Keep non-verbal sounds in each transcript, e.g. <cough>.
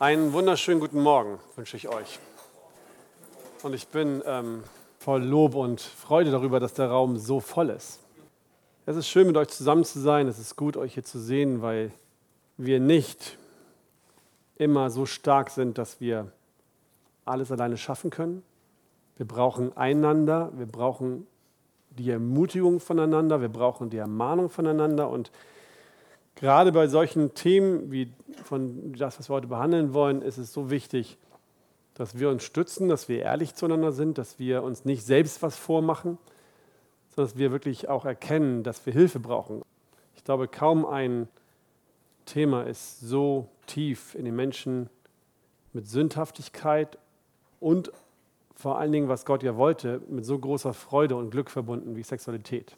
Einen wunderschönen guten Morgen wünsche ich euch. Und ich bin ähm, voll Lob und Freude darüber, dass der Raum so voll ist. Es ist schön, mit euch zusammen zu sein. Es ist gut, euch hier zu sehen, weil wir nicht immer so stark sind, dass wir alles alleine schaffen können. Wir brauchen einander, wir brauchen die Ermutigung voneinander, wir brauchen die Ermahnung voneinander und Gerade bei solchen Themen wie von das, was wir heute behandeln wollen, ist es so wichtig, dass wir uns stützen, dass wir ehrlich zueinander sind, dass wir uns nicht selbst was vormachen, sondern dass wir wirklich auch erkennen, dass wir Hilfe brauchen. Ich glaube, kaum ein Thema ist so tief in den Menschen mit Sündhaftigkeit und vor allen Dingen, was Gott ja wollte, mit so großer Freude und Glück verbunden wie Sexualität.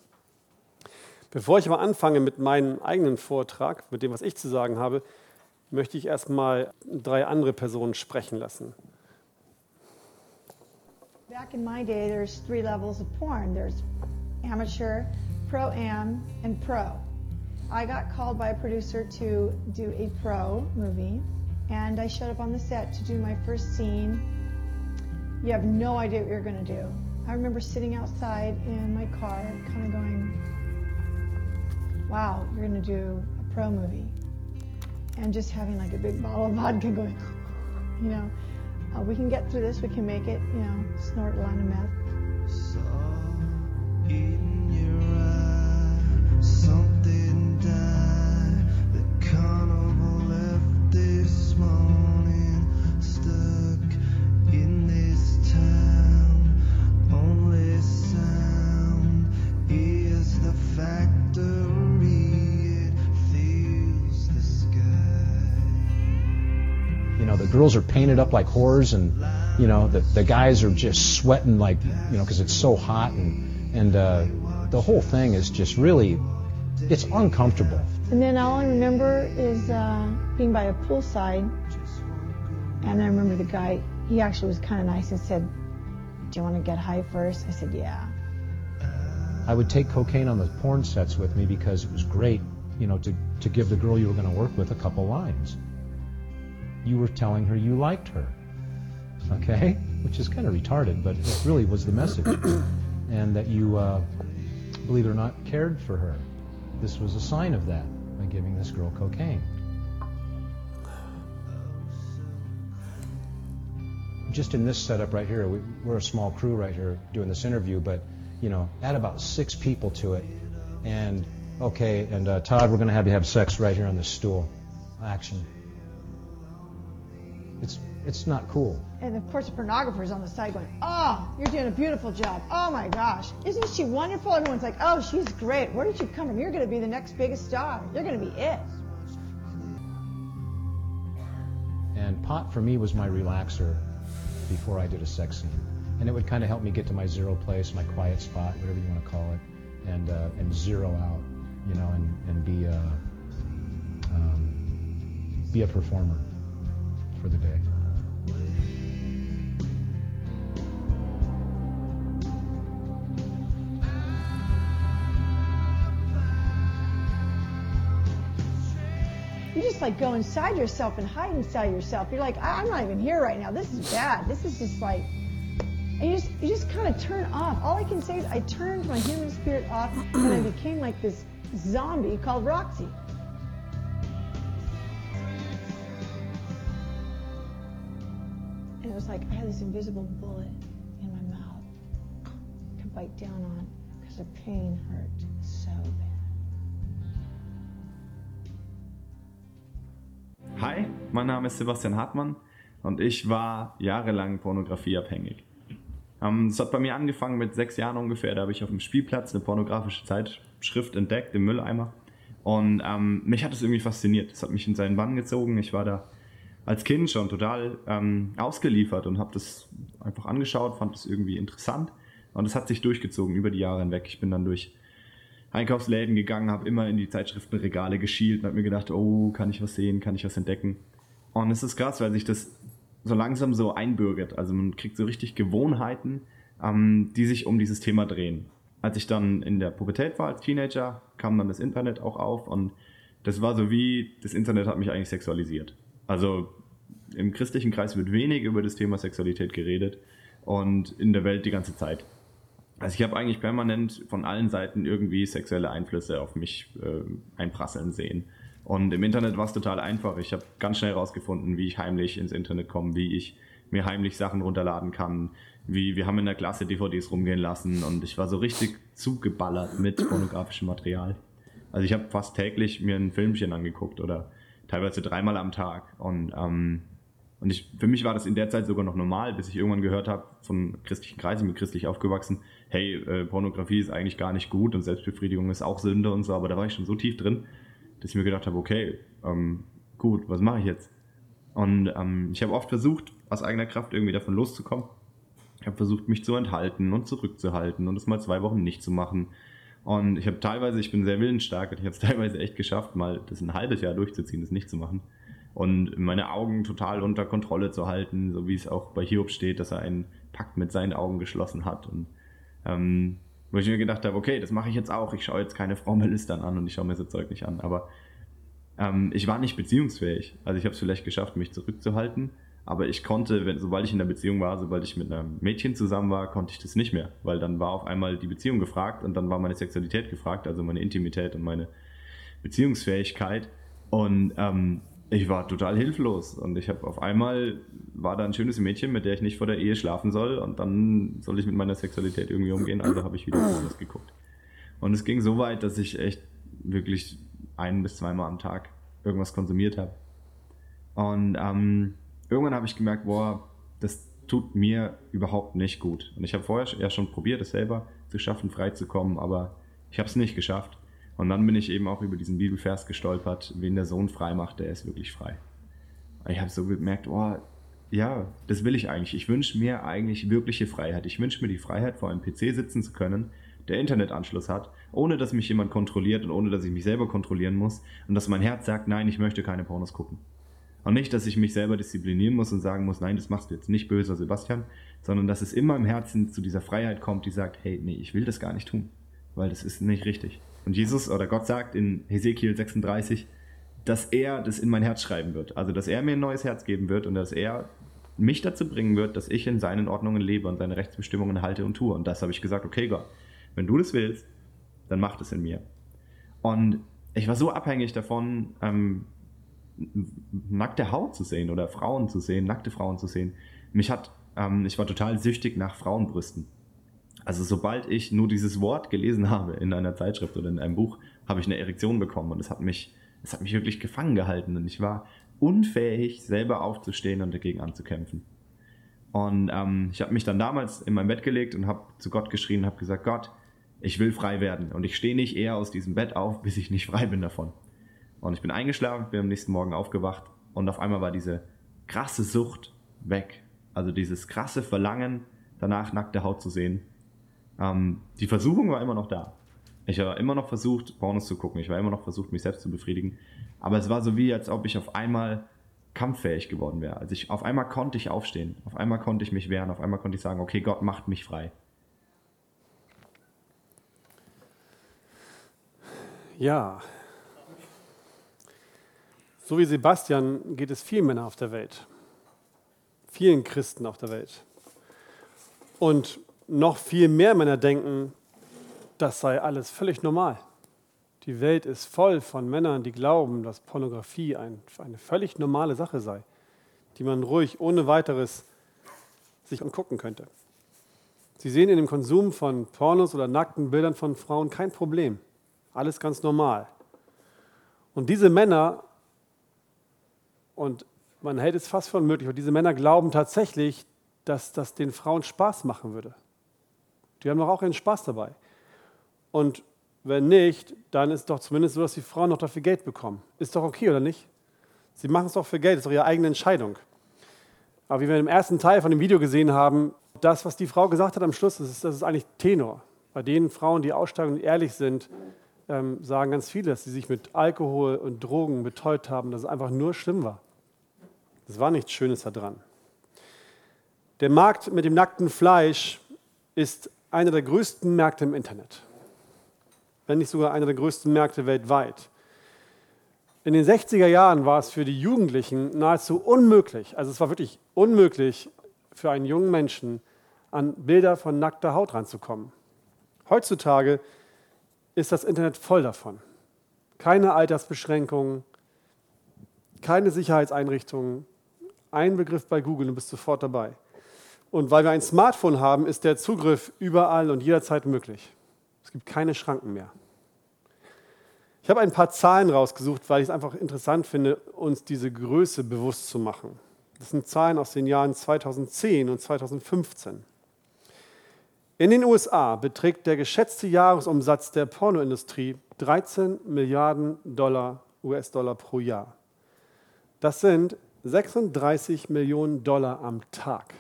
Bevor ich aber anfange mit meinem eigenen Vortrag, mit dem, was ich zu sagen habe, möchte ich erstmal drei andere Personen sprechen lassen. Back in my day, there's three levels of porn. There's amateur, pro-am, and pro. I got called by a producer to do a pro movie, and I showed up on the set to do my first scene. You have no idea what you're going to do. I remember sitting outside in my car, kind of going, wow, you're going to do a pro movie. And just having like a big bottle of vodka going, <laughs> you know, uh, we can get through this, we can make it, you know, snort a line of meth. Girls are painted up like whores, and you know, the, the guys are just sweating like, you know, because it's so hot, and and uh, the whole thing is just really, it's uncomfortable. And then all I remember is uh, being by a poolside, and I remember the guy, he actually was kind of nice and said, do you want to get high first? I said, yeah. I would take cocaine on the porn sets with me because it was great, you know, to, to give the girl you were going to work with a couple lines. You were telling her you liked her, okay? Which is kind of retarded, but it really was the message. <coughs> and that you, uh, believe it or not, cared for her. This was a sign of that by giving this girl cocaine. Just in this setup right here, we, we're a small crew right here doing this interview, but you know, add about six people to it, and okay, and uh, Todd, we're going to have you have sex right here on this stool. Action. It's it's not cool. And of course, the pornographer's on the side going, oh, you're doing a beautiful job. Oh my gosh. Isn't she wonderful? Everyone's like, oh, she's great. Where did you come from? You're going to be the next biggest star. You're going to be it. And pot for me was my relaxer before I did a sex scene. And it would kind of help me get to my zero place, my quiet spot, whatever you want to call it, and uh, and zero out, you know, and and be a um, be a performer for the day. You just like go inside yourself and hide inside yourself. You're like, I'm not even here right now. This is bad. This is just like, and you just you just kind of turn off. All I can say is I turned my human spirit off and I became like this zombie called Roxy. Was like I had this invisible bullet in my mouth to bite down on because the pain hurt so bad. Hi, mein Name ist Sebastian Hartmann und ich war jahrelang pornografieabhängig. Ähm, Es hat bei mir angefangen mit sechs Jahren ungefähr. Da habe ich auf dem Spielplatz eine pornografische Zeitschrift entdeckt im Mülleimer. Und ähm, mich hat es irgendwie fasziniert. Es hat mich in seinen Bann gezogen. Ich war da als Kind schon total ähm, ausgeliefert und habe das einfach angeschaut, fand es irgendwie interessant. Und es hat sich durchgezogen über die Jahre hinweg. Ich bin dann durch Einkaufsläden gegangen, habe immer in die Zeitschriftenregale geschielt und habe mir gedacht, oh, kann ich was sehen, kann ich was entdecken. Und es ist krass, weil sich das so langsam so einbürgert. Also man kriegt so richtig Gewohnheiten, ähm, die sich um dieses Thema drehen. Als ich dann in der Pubertät war als Teenager, kam dann das Internet auch auf und das war so wie, das Internet hat mich eigentlich sexualisiert. Also im christlichen Kreis wird wenig über das Thema Sexualität geredet und in der Welt die ganze Zeit. Also ich habe eigentlich permanent von allen Seiten irgendwie sexuelle Einflüsse auf mich äh, einprasseln sehen. Und im Internet war es total einfach. Ich habe ganz schnell herausgefunden, wie ich heimlich ins Internet komme, wie ich mir heimlich Sachen runterladen kann, wie wir haben in der Klasse DVDs rumgehen lassen und ich war so richtig zugeballert mit pornografischem Material. Also ich habe fast täglich mir ein Filmchen angeguckt oder teilweise dreimal am Tag und ähm, und ich, für mich war das in der Zeit sogar noch normal, bis ich irgendwann gehört habe von christlichen Kreisen, ich bin christlich aufgewachsen, hey, äh, Pornografie ist eigentlich gar nicht gut und Selbstbefriedigung ist auch Sünde und so, aber da war ich schon so tief drin, dass ich mir gedacht habe, okay, ähm, gut, was mache ich jetzt? Und ähm, ich habe oft versucht, aus eigener Kraft irgendwie davon loszukommen. Ich habe versucht, mich zu enthalten und zurückzuhalten und es mal zwei Wochen nicht zu machen. Und ich habe teilweise, ich bin sehr willensstark und ich habe es <laughs> teilweise echt geschafft, mal das ein halbes Jahr durchzuziehen, das nicht zu machen und meine Augen total unter Kontrolle zu halten, so wie es auch bei Hiob steht, dass er einen Pakt mit seinen Augen geschlossen hat. Und ähm, wo ich mir gedacht habe, okay, das mache ich jetzt auch. Ich schaue jetzt keine Frau mehr lüstern an und ich schaue mir so Zeug nicht an. Aber ähm, ich war nicht beziehungsfähig. Also ich habe es vielleicht geschafft, mich zurückzuhalten. Aber ich konnte, wenn, sobald ich in der Beziehung war, sobald ich mit einem Mädchen zusammen war, konnte ich das nicht mehr. Weil dann war auf einmal die Beziehung gefragt und dann war meine Sexualität gefragt, also meine Intimität und meine Beziehungsfähigkeit. Und ähm, ich war total hilflos und ich habe auf einmal war da ein schönes Mädchen, mit der ich nicht vor der Ehe schlafen soll und dann soll ich mit meiner Sexualität irgendwie umgehen, also habe ich wieder was geguckt. Und es ging so weit, dass ich echt wirklich ein bis zweimal am Tag irgendwas konsumiert habe. Und ähm, irgendwann habe ich gemerkt, boah, das tut mir überhaupt nicht gut. Und ich habe vorher ja schon probiert, es selber zu schaffen, frei zu kommen, aber ich habe es nicht geschafft. Und dann bin ich eben auch über diesen Bibelvers gestolpert, wen der Sohn frei macht, der ist wirklich frei. Ich habe so gemerkt, oh, ja, das will ich eigentlich. Ich wünsche mir eigentlich wirkliche Freiheit. Ich wünsche mir die Freiheit, vor einem PC sitzen zu können, der Internetanschluss hat, ohne dass mich jemand kontrolliert und ohne dass ich mich selber kontrollieren muss und dass mein Herz sagt, nein, ich möchte keine Pornos gucken. Und nicht, dass ich mich selber disziplinieren muss und sagen muss, nein, das machst du jetzt nicht böser Sebastian, sondern dass es immer im Herzen zu dieser Freiheit kommt, die sagt, hey, nee, ich will das gar nicht tun, weil das ist nicht richtig. Und Jesus oder Gott sagt in Hesekiel 36, dass er das in mein Herz schreiben wird. Also, dass er mir ein neues Herz geben wird und dass er mich dazu bringen wird, dass ich in seinen Ordnungen lebe und seine Rechtsbestimmungen halte und tue. Und das habe ich gesagt, okay Gott, wenn du das willst, dann mach das in mir. Und ich war so abhängig davon, ähm, nackte Haut zu sehen oder Frauen zu sehen, nackte Frauen zu sehen. Mich hat, ähm, ich war total süchtig nach Frauenbrüsten. Also sobald ich nur dieses Wort gelesen habe in einer Zeitschrift oder in einem Buch, habe ich eine Erektion bekommen und es hat mich, es hat mich wirklich gefangen gehalten und ich war unfähig, selber aufzustehen und dagegen anzukämpfen. Und ähm, ich habe mich dann damals in mein Bett gelegt und habe zu Gott geschrien und habe gesagt, Gott, ich will frei werden und ich stehe nicht eher aus diesem Bett auf, bis ich nicht frei bin davon. Und ich bin eingeschlafen, bin am nächsten Morgen aufgewacht und auf einmal war diese krasse Sucht weg. Also dieses krasse Verlangen, danach nackte Haut zu sehen, ähm, die Versuchung war immer noch da. Ich war immer noch versucht, Pornos zu gucken. Ich war immer noch versucht, mich selbst zu befriedigen. Aber es war so wie, als ob ich auf einmal kampffähig geworden wäre. Also ich, auf einmal konnte ich aufstehen. Auf einmal konnte ich mich wehren. Auf einmal konnte ich sagen, okay, Gott macht mich frei. Ja. So wie Sebastian geht es vielen Männern auf der Welt. Vielen Christen auf der Welt. Und noch viel mehr Männer denken, das sei alles völlig normal. Die Welt ist voll von Männern, die glauben, dass Pornografie ein, eine völlig normale Sache sei, die man ruhig ohne weiteres sich angucken könnte. Sie sehen in dem Konsum von Pornos oder nackten Bildern von Frauen kein Problem. Alles ganz normal. Und diese Männer, und man hält es fast für unmöglich, aber diese Männer glauben tatsächlich, dass das den Frauen Spaß machen würde. Die haben doch auch ihren Spaß dabei. Und wenn nicht, dann ist doch zumindest so, dass die Frauen noch dafür Geld bekommen. Ist doch okay, oder nicht? Sie machen es doch für Geld, das ist doch ihre eigene Entscheidung. Aber wie wir im ersten Teil von dem Video gesehen haben, das, was die Frau gesagt hat am Schluss, das ist, das ist eigentlich Tenor. Bei den Frauen, die aussteigen und ehrlich sind, ähm, sagen ganz viele, dass sie sich mit Alkohol und Drogen betäubt haben, dass es einfach nur schlimm war. Es war nichts Schönes daran. Der Markt mit dem nackten Fleisch ist einer der größten Märkte im Internet, wenn nicht sogar einer der größten Märkte weltweit. In den 60er Jahren war es für die Jugendlichen nahezu unmöglich, also es war wirklich unmöglich für einen jungen Menschen, an Bilder von nackter Haut ranzukommen. Heutzutage ist das Internet voll davon. Keine Altersbeschränkungen, keine Sicherheitseinrichtungen, ein Begriff bei Google und bist sofort dabei. Und weil wir ein Smartphone haben, ist der Zugriff überall und jederzeit möglich. Es gibt keine Schranken mehr. Ich habe ein paar Zahlen rausgesucht, weil ich es einfach interessant finde, uns diese Größe bewusst zu machen. Das sind Zahlen aus den Jahren 2010 und 2015. In den USA beträgt der geschätzte Jahresumsatz der Pornoindustrie 13 Milliarden Dollar US-Dollar pro Jahr. Das sind 36 Millionen Dollar am Tag.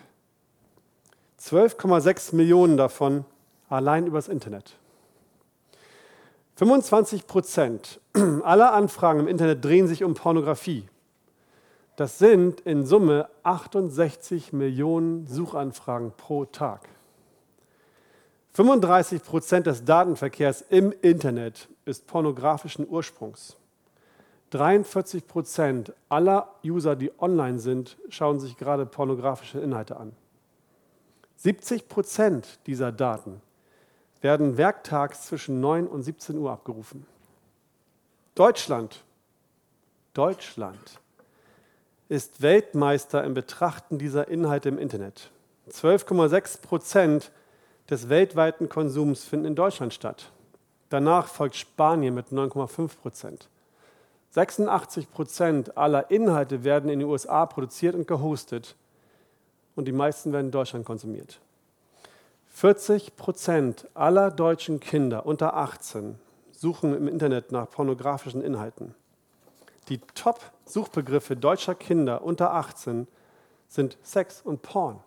12,6 Millionen davon allein übers Internet. 25 Prozent aller Anfragen im Internet drehen sich um Pornografie. Das sind in Summe 68 Millionen Suchanfragen pro Tag. 35 Prozent des Datenverkehrs im Internet ist pornografischen Ursprungs. 43 Prozent aller User, die online sind, schauen sich gerade pornografische Inhalte an. 70 Prozent dieser Daten werden werktags zwischen 9 und 17 Uhr abgerufen. Deutschland, Deutschland ist Weltmeister im Betrachten dieser Inhalte im Internet. 12,6 Prozent des weltweiten Konsums finden in Deutschland statt. Danach folgt Spanien mit 9,5 Prozent. 86 Prozent aller Inhalte werden in den USA produziert und gehostet und die meisten werden in Deutschland konsumiert. 40 Prozent aller deutschen Kinder unter 18 suchen im Internet nach pornografischen Inhalten. Die Top-Suchbegriffe deutscher Kinder unter 18 sind Sex und Porn.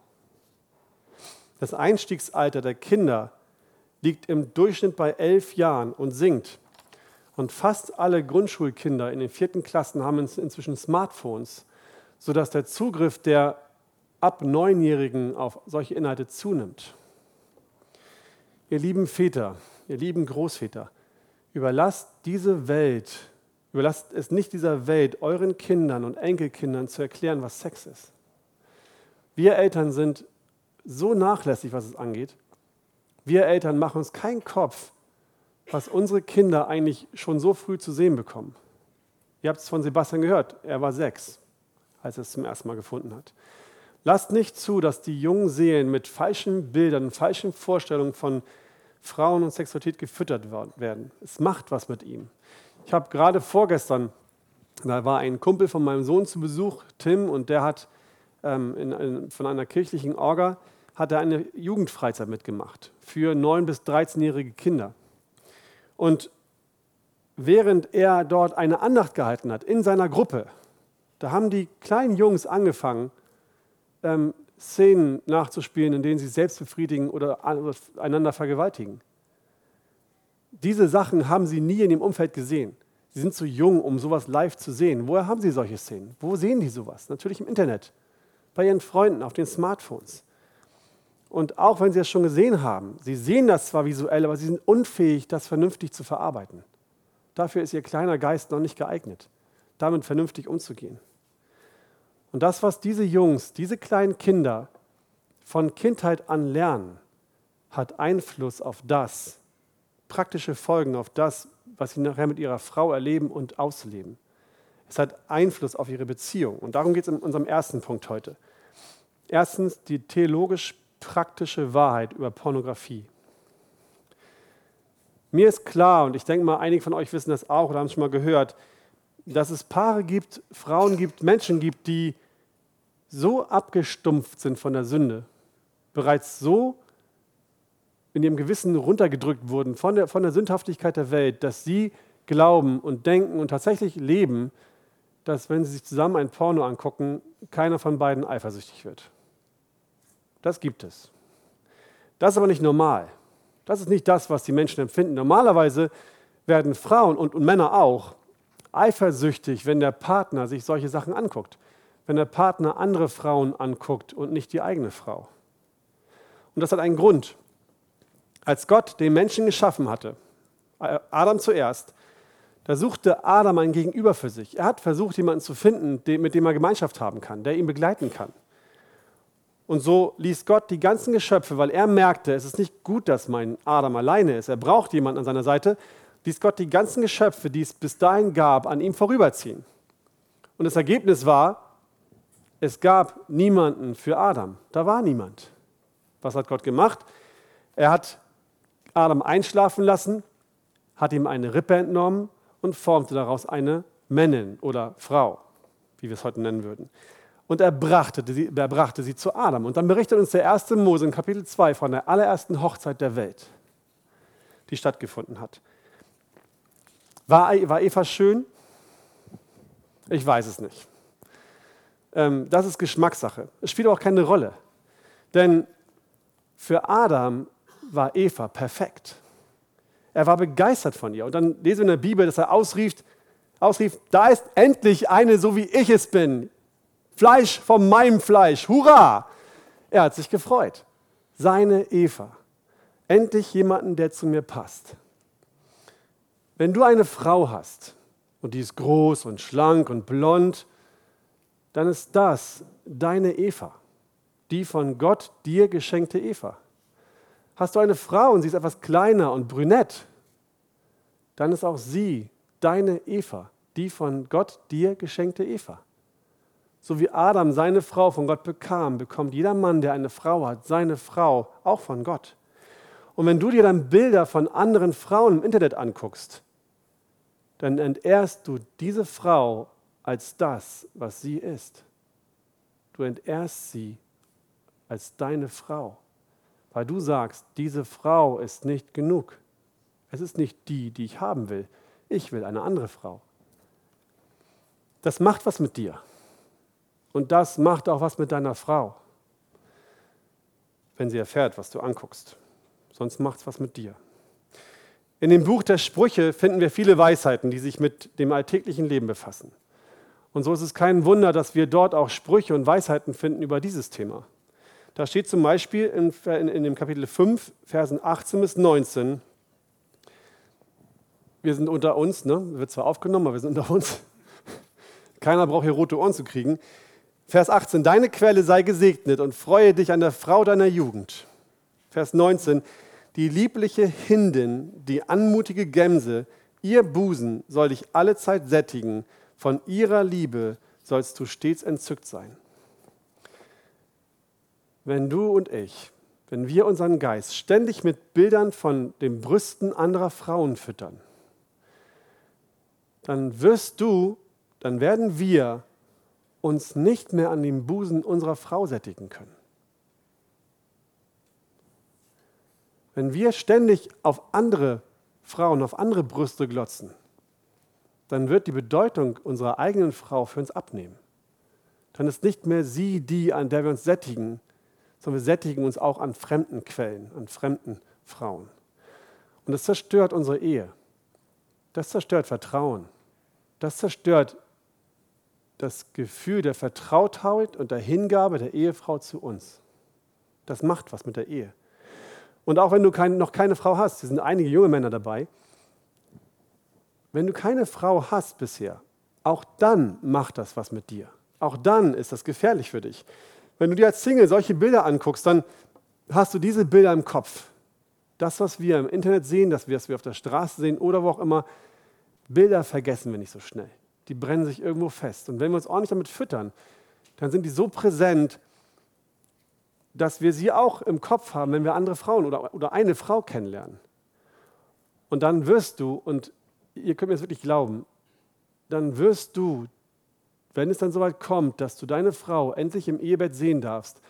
Das Einstiegsalter der Kinder liegt im Durchschnitt bei elf Jahren und sinkt. Und fast alle Grundschulkinder in den vierten Klassen haben inzwischen Smartphones, sodass der Zugriff der ab Neunjährigen auf solche Inhalte zunimmt. Ihr lieben Väter, ihr lieben Großväter, überlasst diese Welt, überlasst es nicht dieser Welt, euren Kindern und Enkelkindern zu erklären, was Sex ist. Wir Eltern sind so nachlässig, was es angeht. Wir Eltern machen uns keinen Kopf, was unsere Kinder eigentlich schon so früh zu sehen bekommen. Ihr habt es von Sebastian gehört, er war sechs, als er es zum ersten Mal gefunden hat. Lasst nicht zu, dass die jungen Seelen mit falschen Bildern, falschen Vorstellungen von Frauen und Sexualität gefüttert werden. Es macht was mit ihm. Ich habe gerade vorgestern, da war ein Kumpel von meinem Sohn zu Besuch, Tim, und der hat ähm, in, in, von einer kirchlichen Orga hat er eine Jugendfreizeit mitgemacht für 9- bis 13-jährige Kinder. Und während er dort eine Andacht gehalten hat in seiner Gruppe, da haben die kleinen Jungs angefangen, ähm, Szenen nachzuspielen, in denen sie selbst befriedigen oder einander vergewaltigen. Diese Sachen haben sie nie in dem Umfeld gesehen. Sie sind zu jung, um sowas live zu sehen. Woher haben sie solche Szenen? Wo sehen die sowas? Natürlich im Internet, bei ihren Freunden, auf den Smartphones. Und auch wenn sie es schon gesehen haben, sie sehen das zwar visuell, aber sie sind unfähig, das vernünftig zu verarbeiten. Dafür ist ihr kleiner Geist noch nicht geeignet, damit vernünftig umzugehen. Und das, was diese Jungs, diese kleinen Kinder von Kindheit an lernen, hat Einfluss auf das, praktische Folgen auf das, was sie nachher mit ihrer Frau erleben und ausleben. Es hat Einfluss auf ihre Beziehung. Und darum geht es in unserem ersten Punkt heute. Erstens die theologisch praktische Wahrheit über Pornografie. Mir ist klar, und ich denke mal, einige von euch wissen das auch oder haben es schon mal gehört, dass es Paare gibt, Frauen gibt, Menschen gibt, die so abgestumpft sind von der Sünde, bereits so in ihrem Gewissen runtergedrückt wurden von der, von der Sündhaftigkeit der Welt, dass sie glauben und denken und tatsächlich leben, dass wenn sie sich zusammen ein Porno angucken, keiner von beiden eifersüchtig wird. Das gibt es. Das ist aber nicht normal. Das ist nicht das, was die Menschen empfinden. Normalerweise werden Frauen und, und Männer auch eifersüchtig, wenn der Partner sich solche Sachen anguckt. Wenn der Partner andere Frauen anguckt und nicht die eigene Frau. Und das hat einen Grund. Als Gott den Menschen geschaffen hatte, Adam zuerst, Da suchte Adam ein Gegenüber für sich. Er hat versucht, jemanden zu finden, mit dem er Gemeinschaft haben kann, der ihn begleiten kann. Und so ließ Gott die ganzen Geschöpfe, weil er merkte, es ist nicht gut, dass mein Adam alleine ist. Er braucht jemanden an seiner Seite. Ließ Gott die ganzen Geschöpfe, die es bis dahin gab, an ihm vorüberziehen. Und das Ergebnis war, es gab niemanden für Adam. Da war niemand. Was hat Gott gemacht? Er hat Adam einschlafen lassen, hat ihm eine Rippe entnommen und formte daraus eine Männin oder Frau, wie wir es heute nennen würden. Und er brachte, sie, er brachte sie zu Adam. Und dann berichtet uns der erste Mose in Kapitel 2 von der allerersten Hochzeit der Welt, die stattgefunden hat. War, war Eva schön? Ich weiß es nicht. Ähm, das ist Geschmackssache. Es spielt auch keine Rolle. Denn für Adam war Eva perfekt. Er war begeistert von ihr. Und dann lesen wir in der Bibel, dass er ausrief, ausrief, da ist endlich eine, so wie ich es bin. Fleisch von meinem Fleisch. Hurra! Er hat sich gefreut. Seine Eva. Endlich jemanden, der zu mir passt. Wenn du eine Frau hast und die ist groß und schlank und blond, dann ist das deine Eva, die von Gott dir geschenkte Eva. Hast du eine Frau und sie ist etwas kleiner und brünett, dann ist auch sie deine Eva, die von Gott dir geschenkte Eva. So wie Adam seine Frau von Gott bekam, bekommt jeder Mann, der eine Frau hat, seine Frau auch von Gott. Und wenn du dir dann Bilder von anderen Frauen im Internet anguckst, dann entehrst du diese Frau als das, was sie ist. Du entehrst sie als deine Frau weil du sagst, diese Frau ist nicht genug. Es ist nicht die, die ich haben will. Ich will eine andere Frau. Das macht was mit dir. Und das macht auch was mit deiner Frau, wenn sie erfährt, was du anguckst. Sonst macht es was mit dir. In dem Buch der Sprüche finden wir viele Weisheiten, die sich mit dem alltäglichen Leben befassen. Und so ist es kein Wunder, dass wir dort auch Sprüche und Weisheiten finden über dieses Thema. Da steht zum Beispiel in, in, in dem Kapitel 5, Versen 18 bis 19, wir sind unter uns, ne? wird zwar aufgenommen, aber wir sind unter uns. Keiner braucht hier rote Ohren zu kriegen. Vers 18, deine Quelle sei gesegnet und freue dich an der Frau deiner Jugend. Vers 19, die liebliche Hindin, die anmutige Gemse, ihr Busen soll dich allezeit sättigen, von ihrer Liebe sollst du stets entzückt sein wenn du und ich, wenn wir unseren Geist ständig mit Bildern von den Brüsten anderer Frauen füttern, dann wirst du, dann werden wir uns nicht mehr an dem Busen unserer Frau sättigen können. Wenn wir ständig auf andere Frauen, auf andere Brüste glotzen, dann wird die Bedeutung unserer eigenen Frau für uns abnehmen. Dann ist nicht mehr sie die, an der wir uns sättigen, sondern wir sättigen uns auch an fremden Quellen, an fremden Frauen. Und das zerstört unsere Ehe. Das zerstört Vertrauen. Das zerstört das Gefühl der Vertrautheit und der Hingabe der Ehefrau zu uns. Das macht was mit der Ehe. Und auch wenn du kein, noch keine Frau hast, hier sind einige junge Männer dabei, wenn du keine Frau hast bisher, auch dann macht das was mit dir. Auch dann ist das gefährlich für dich. Wenn du dir als Single solche Bilder anguckst, dann hast du diese Bilder im Kopf. Das, was wir im Internet sehen, das, was wir auf der Straße sehen oder wo auch immer, Bilder vergessen wir nicht so schnell. Die brennen sich irgendwo fest. Und wenn wir uns ordentlich damit füttern, dann sind die so präsent, dass wir sie auch im Kopf haben, wenn wir andere Frauen oder, oder eine Frau kennenlernen. Und dann wirst du, und ihr könnt mir das wirklich glauben, dann wirst du wenn es dann soweit kommt, dass du deine Frau endlich im Ehebett sehen darfst,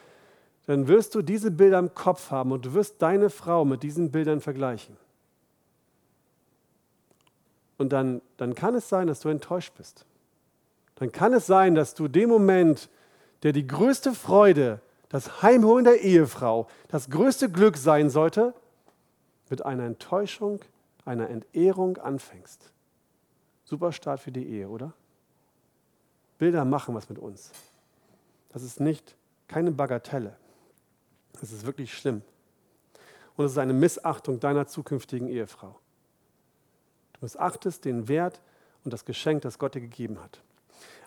dann wirst du diese Bilder im Kopf haben und du wirst deine Frau mit diesen Bildern vergleichen. Und dann, dann kann es sein, dass du enttäuscht bist. Dann kann es sein, dass du dem Moment, der die größte Freude, das Heimholen der Ehefrau, das größte Glück sein sollte, mit einer Enttäuschung, einer Entehrung anfängst. Super Start für die Ehe, oder? Bilder machen was mit uns. Das ist nicht keine Bagatelle. Das ist wirklich schlimm. Und es ist eine Missachtung deiner zukünftigen Ehefrau. Missachtest den Wert und das Geschenk, das Gott dir gegeben hat.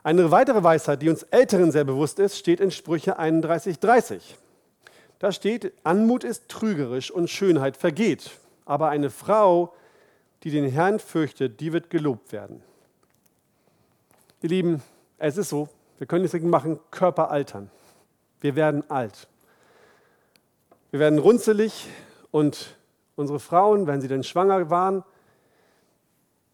Eine weitere Weisheit, die uns Älteren sehr bewusst ist, steht in Sprüche 31,30. Da steht, Anmut ist trügerisch und Schönheit vergeht, aber eine Frau, die den Herrn fürchtet, die wird gelobt werden. Ihr Lieben, es ist so, wir können nichts machen, Körper altern. Wir werden alt. Wir werden runzelig und unsere Frauen, wenn sie denn schwanger waren,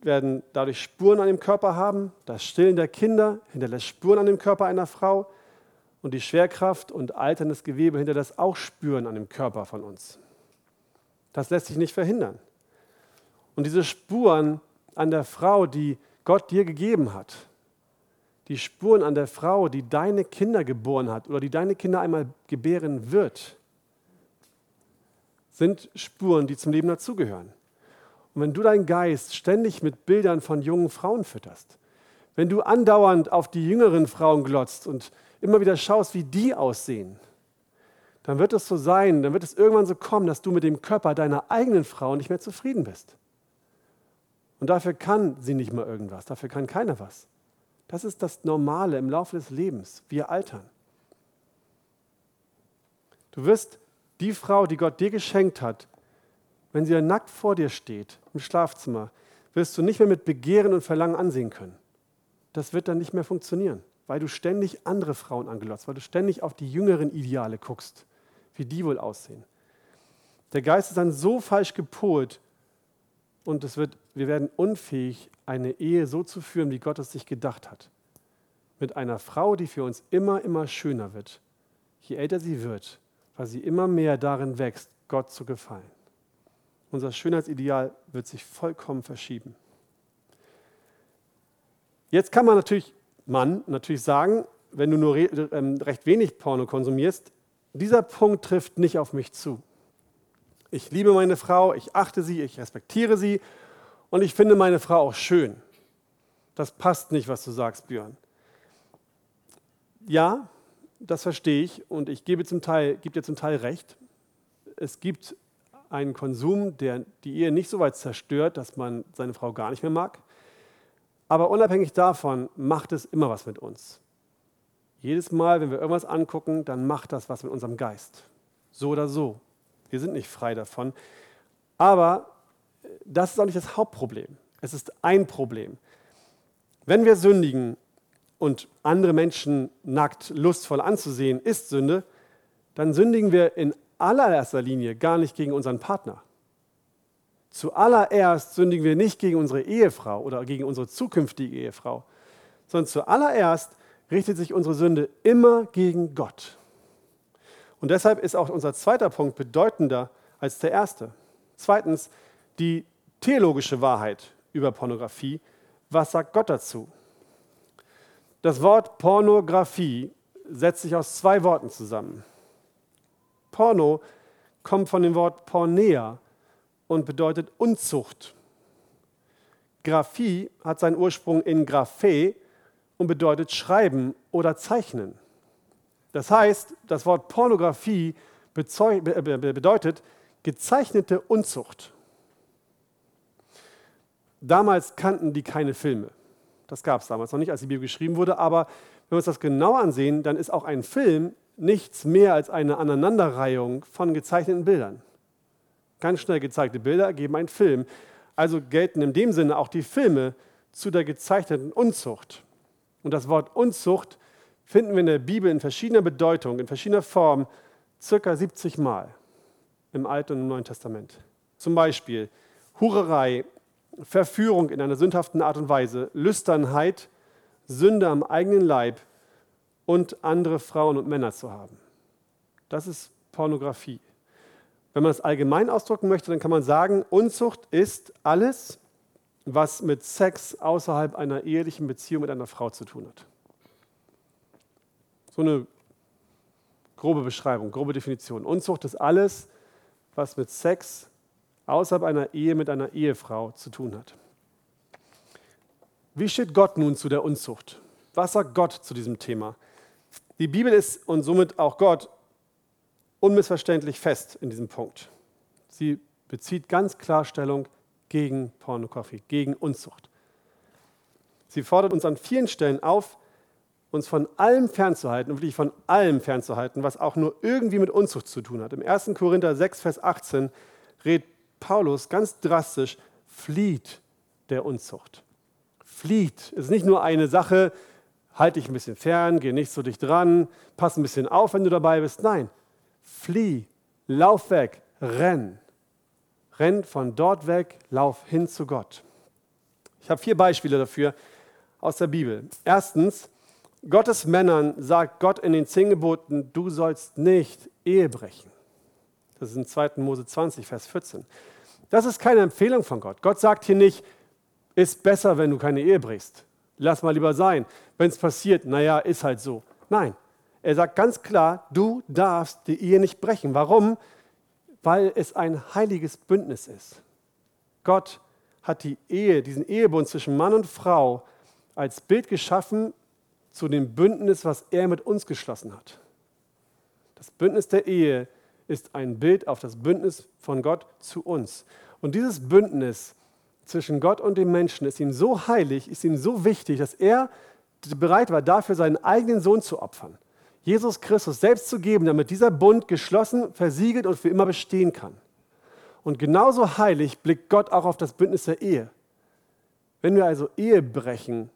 werden dadurch Spuren an dem Körper haben. Das Stillen der Kinder hinterlässt Spuren an dem Körper einer Frau. Und die Schwerkraft und alterndes Gewebe hinterlässt auch Spuren an dem Körper von uns. Das lässt sich nicht verhindern. Und diese Spuren an der Frau, die Gott dir gegeben hat, die Spuren an der Frau, die deine Kinder geboren hat oder die deine Kinder einmal gebären wird, sind Spuren, die zum Leben dazugehören. Und wenn du deinen Geist ständig mit Bildern von jungen Frauen fütterst, wenn du andauernd auf die jüngeren Frauen glotzt und immer wieder schaust, wie die aussehen, dann wird es so sein, dann wird es irgendwann so kommen, dass du mit dem Körper deiner eigenen Frau nicht mehr zufrieden bist. Und dafür kann sie nicht mal irgendwas, dafür kann keiner was. Das ist das Normale im Laufe des Lebens. Wir altern. Du wirst die Frau, die Gott dir geschenkt hat, wenn sie nackt vor dir steht im Schlafzimmer, wirst du nicht mehr mit Begehren und Verlangen ansehen können. Das wird dann nicht mehr funktionieren, weil du ständig andere Frauen angelotzt, weil du ständig auf die jüngeren Ideale guckst, wie die wohl aussehen. Der Geist ist dann so falsch gepolt und es wird, wir werden unfähig, eine Ehe so zu führen, wie Gott es sich gedacht hat. Mit einer Frau, die für uns immer, immer schöner wird, je älter sie wird, weil sie immer mehr darin wächst, Gott zu gefallen. Unser Schönheitsideal wird sich vollkommen verschieben. Jetzt kann man natürlich, Mann, natürlich sagen, wenn du nur ähm, recht wenig Porno konsumierst, dieser Punkt trifft nicht auf mich zu. Ich liebe meine Frau, ich achte sie, ich respektiere sie und ich finde meine Frau auch schön. Das passt nicht, was du sagst, Björn. Ja, das verstehe ich und ich gebe, zum Teil, gebe dir zum Teil recht. Es gibt einen Konsum, der die Ehe nicht so weit zerstört, dass man seine Frau gar nicht mehr mag. Aber unabhängig davon macht es immer was mit uns. Jedes Mal, wenn wir irgendwas angucken, dann macht das was mit unserem Geist. So oder so. Wir sind nicht frei davon. Aber das ist auch nicht das Hauptproblem. Es ist ein Problem. Wenn wir sündigen und andere Menschen nackt lustvoll anzusehen, ist Sünde, dann sündigen wir in allererster Linie gar nicht gegen unseren Partner. Zuallererst sündigen wir nicht gegen unsere Ehefrau oder gegen unsere zukünftige Ehefrau, sondern zuallererst richtet sich unsere Sünde immer gegen Gott. Und deshalb ist auch unser zweiter Punkt bedeutender als der erste. Zweitens, die theologische Wahrheit über Pornografie. Was sagt Gott dazu? Das Wort Pornografie setzt sich aus zwei Worten zusammen. Porno kommt von dem Wort Pornea und bedeutet Unzucht. Graphie hat seinen Ursprung in Graphe und bedeutet schreiben oder zeichnen. Das heißt, das Wort Pornografie bedeutet gezeichnete Unzucht. Damals kannten die keine Filme. Das gab es damals noch nicht, als die Bibel geschrieben wurde. Aber wenn wir uns das genau ansehen, dann ist auch ein Film nichts mehr als eine Aneinanderreihung von gezeichneten Bildern. Ganz schnell gezeigte Bilder ergeben einen Film. Also gelten in dem Sinne auch die Filme zu der gezeichneten Unzucht. Und das Wort Unzucht finden wir in der Bibel in verschiedener Bedeutung, in verschiedener Form, circa 70 Mal im Alten und im Neuen Testament. Zum Beispiel Hurerei, Verführung in einer sündhaften Art und Weise, Lüsternheit, Sünde am eigenen Leib, und andere Frauen und Männer zu haben. Das ist Pornografie. Wenn man es allgemein ausdrücken möchte, dann kann man sagen, Unzucht ist alles, was mit Sex außerhalb einer ehelichen Beziehung mit einer Frau zu tun hat. So eine grobe Beschreibung, grobe Definition. Unzucht ist alles, was mit Sex außerhalb einer Ehe mit einer Ehefrau zu tun hat. Wie steht Gott nun zu der Unzucht? Was sagt Gott zu diesem Thema? Die Bibel ist und somit auch Gott unmissverständlich fest in diesem Punkt. Sie bezieht ganz klar Stellung gegen Pornografie, gegen Unzucht. Sie fordert uns an vielen Stellen auf, uns von allem fernzuhalten, wirklich von allem fernzuhalten, was auch nur irgendwie mit Unzucht zu tun hat. Im 1. Korinther 6, Vers 18 redet Paulus ganz drastisch, flieht der Unzucht. Flieht. Es ist nicht nur eine Sache, halt dich ein bisschen fern, geh nicht so dicht dran, pass ein bisschen auf, wenn du dabei bist. Nein, flieh, lauf weg, renn. Renn von dort weg, lauf hin zu Gott. Ich habe vier Beispiele dafür aus der Bibel. Erstens, Gottes Männern sagt Gott in den zehn Geboten, du sollst nicht Ehe brechen. Das ist in 2. Mose 20, Vers 14. Das ist keine Empfehlung von Gott. Gott sagt hier nicht, ist besser, wenn du keine Ehe brichst. Lass mal lieber sein. Wenn es passiert, naja, ist halt so. Nein, er sagt ganz klar, du darfst die Ehe nicht brechen. Warum? Weil es ein heiliges Bündnis ist. Gott hat die Ehe, diesen Ehebund zwischen Mann und Frau als Bild geschaffen zu dem Bündnis, was er mit uns geschlossen hat. Das Bündnis der Ehe ist ein Bild auf das Bündnis von Gott zu uns. Und dieses Bündnis zwischen Gott und dem Menschen ist ihm so heilig, ist ihm so wichtig, dass er bereit war, dafür seinen eigenen Sohn zu opfern. Jesus Christus selbst zu geben, damit dieser Bund geschlossen, versiegelt und für immer bestehen kann. Und genauso heilig blickt Gott auch auf das Bündnis der Ehe. Wenn wir also Ehe brechen,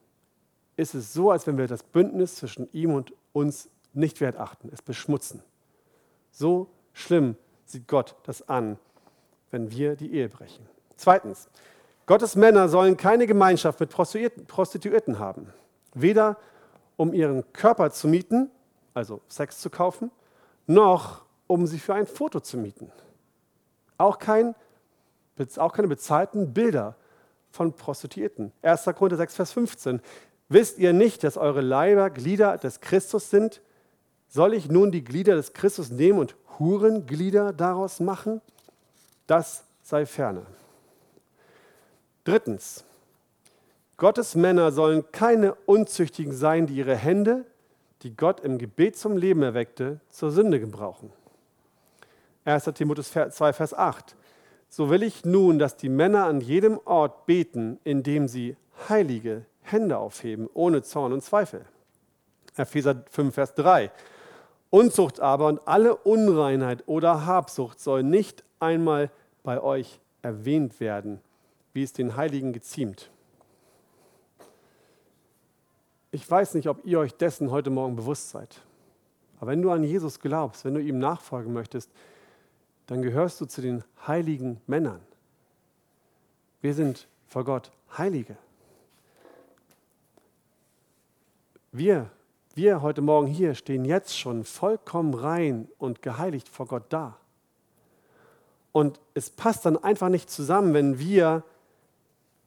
ist es so, als wenn wir das Bündnis zwischen ihm und uns nicht wert achten, es beschmutzen. So schlimm sieht Gott das an, wenn wir die Ehe brechen. Zweitens, Gottes Männer sollen keine Gemeinschaft mit Prostituierten haben. Weder um ihren Körper zu mieten, also Sex zu kaufen, noch um sie für ein Foto zu mieten. Auch, kein, auch keine bezahlten Bilder von Prostituierten. 1. Korinther 6, Vers 15. Wisst ihr nicht, dass eure Leiber Glieder des Christus sind? Soll ich nun die Glieder des Christus nehmen und Hurenglieder daraus machen? Das sei ferne. Drittens, Gottes Männer sollen keine Unzüchtigen sein, die ihre Hände, die Gott im Gebet zum Leben erweckte, zur Sünde gebrauchen. 1. Timotheus 2, Vers 8. So will ich nun, dass die Männer an jedem Ort beten, indem sie heilige Hände aufheben, ohne Zorn und Zweifel. Epheser 5, Vers 3. Unzucht aber und alle Unreinheit oder Habsucht soll nicht einmal bei euch erwähnt werden, wie es den Heiligen geziemt. Ich weiß nicht, ob ihr euch dessen heute Morgen bewusst seid. Aber wenn du an Jesus glaubst, wenn du ihm nachfolgen möchtest, dann gehörst du zu den heiligen Männern. Wir sind vor Gott Heilige. Wir, wir heute Morgen hier stehen jetzt schon vollkommen rein und geheiligt vor Gott da. Und es passt dann einfach nicht zusammen, wenn wir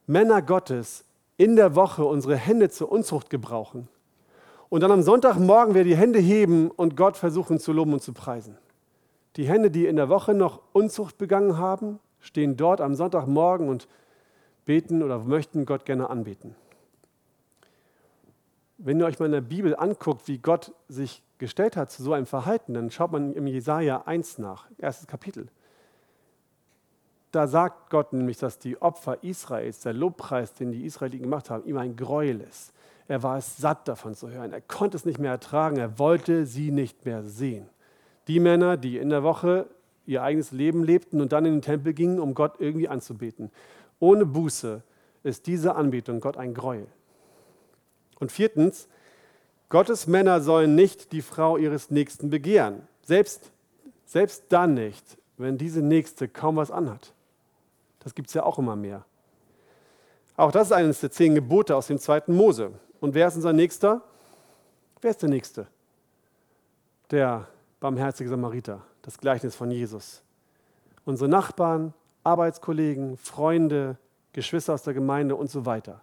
Männer Gottes in der Woche unsere Hände zur Unzucht gebrauchen und dann am Sonntagmorgen wir die Hände heben und Gott versuchen zu loben und zu preisen. Die Hände, die in der Woche noch Unzucht begangen haben, stehen dort am Sonntagmorgen und beten oder möchten Gott gerne anbeten. Wenn ihr euch mal in der Bibel anguckt, wie Gott sich gestellt hat zu so einem Verhalten, dann schaut man im Jesaja 1 nach, erstes Kapitel. Da sagt Gott nämlich, dass die Opfer Israels, der Lobpreis, den die Israeliten gemacht haben, ihm ein Gräuel ist. Er war es satt davon zu hören. Er konnte es nicht mehr ertragen. Er wollte sie nicht mehr sehen. Die Männer, die in der Woche ihr eigenes Leben lebten und dann in den Tempel gingen, um Gott irgendwie anzubeten. Ohne Buße ist diese Anbetung Gott ein Gräuel. Und viertens, Gottes Männer sollen nicht die Frau ihres Nächsten begehren. Selbst, selbst dann nicht, wenn diese Nächste kaum was anhat. Das gibt es ja auch immer mehr. Auch das ist eines der zehn Gebote aus dem zweiten Mose. Und wer ist unser Nächster? Wer ist der Nächste? Der barmherzige Samariter, das Gleichnis von Jesus. Unsere Nachbarn, Arbeitskollegen, Freunde, Geschwister aus der Gemeinde und so weiter.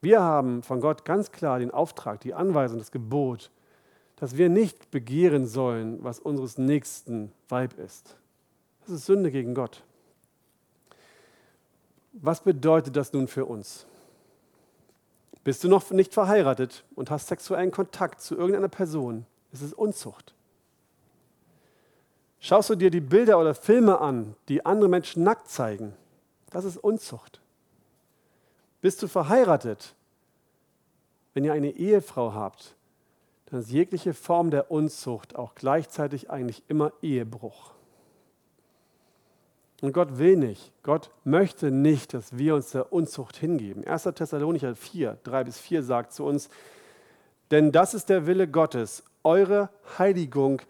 Wir haben von Gott ganz klar den Auftrag, die Anweisung, das Gebot, dass wir nicht begehren sollen, was unseres Nächsten Weib ist. Das ist Sünde gegen Gott. Was bedeutet das nun für uns? Bist du noch nicht verheiratet und hast sexuellen Kontakt zu irgendeiner Person? Es ist Unzucht. Schaust du dir die Bilder oder Filme an, die andere Menschen nackt zeigen? Das ist Unzucht. Bist du verheiratet? Wenn ihr eine Ehefrau habt, dann ist jegliche Form der Unzucht auch gleichzeitig eigentlich immer Ehebruch. Und Gott will nicht, Gott möchte nicht, dass wir uns der Unzucht hingeben. 1. Thessalonicher 4, 3 bis 4 sagt zu uns, denn das ist der Wille Gottes, eure Heiligung,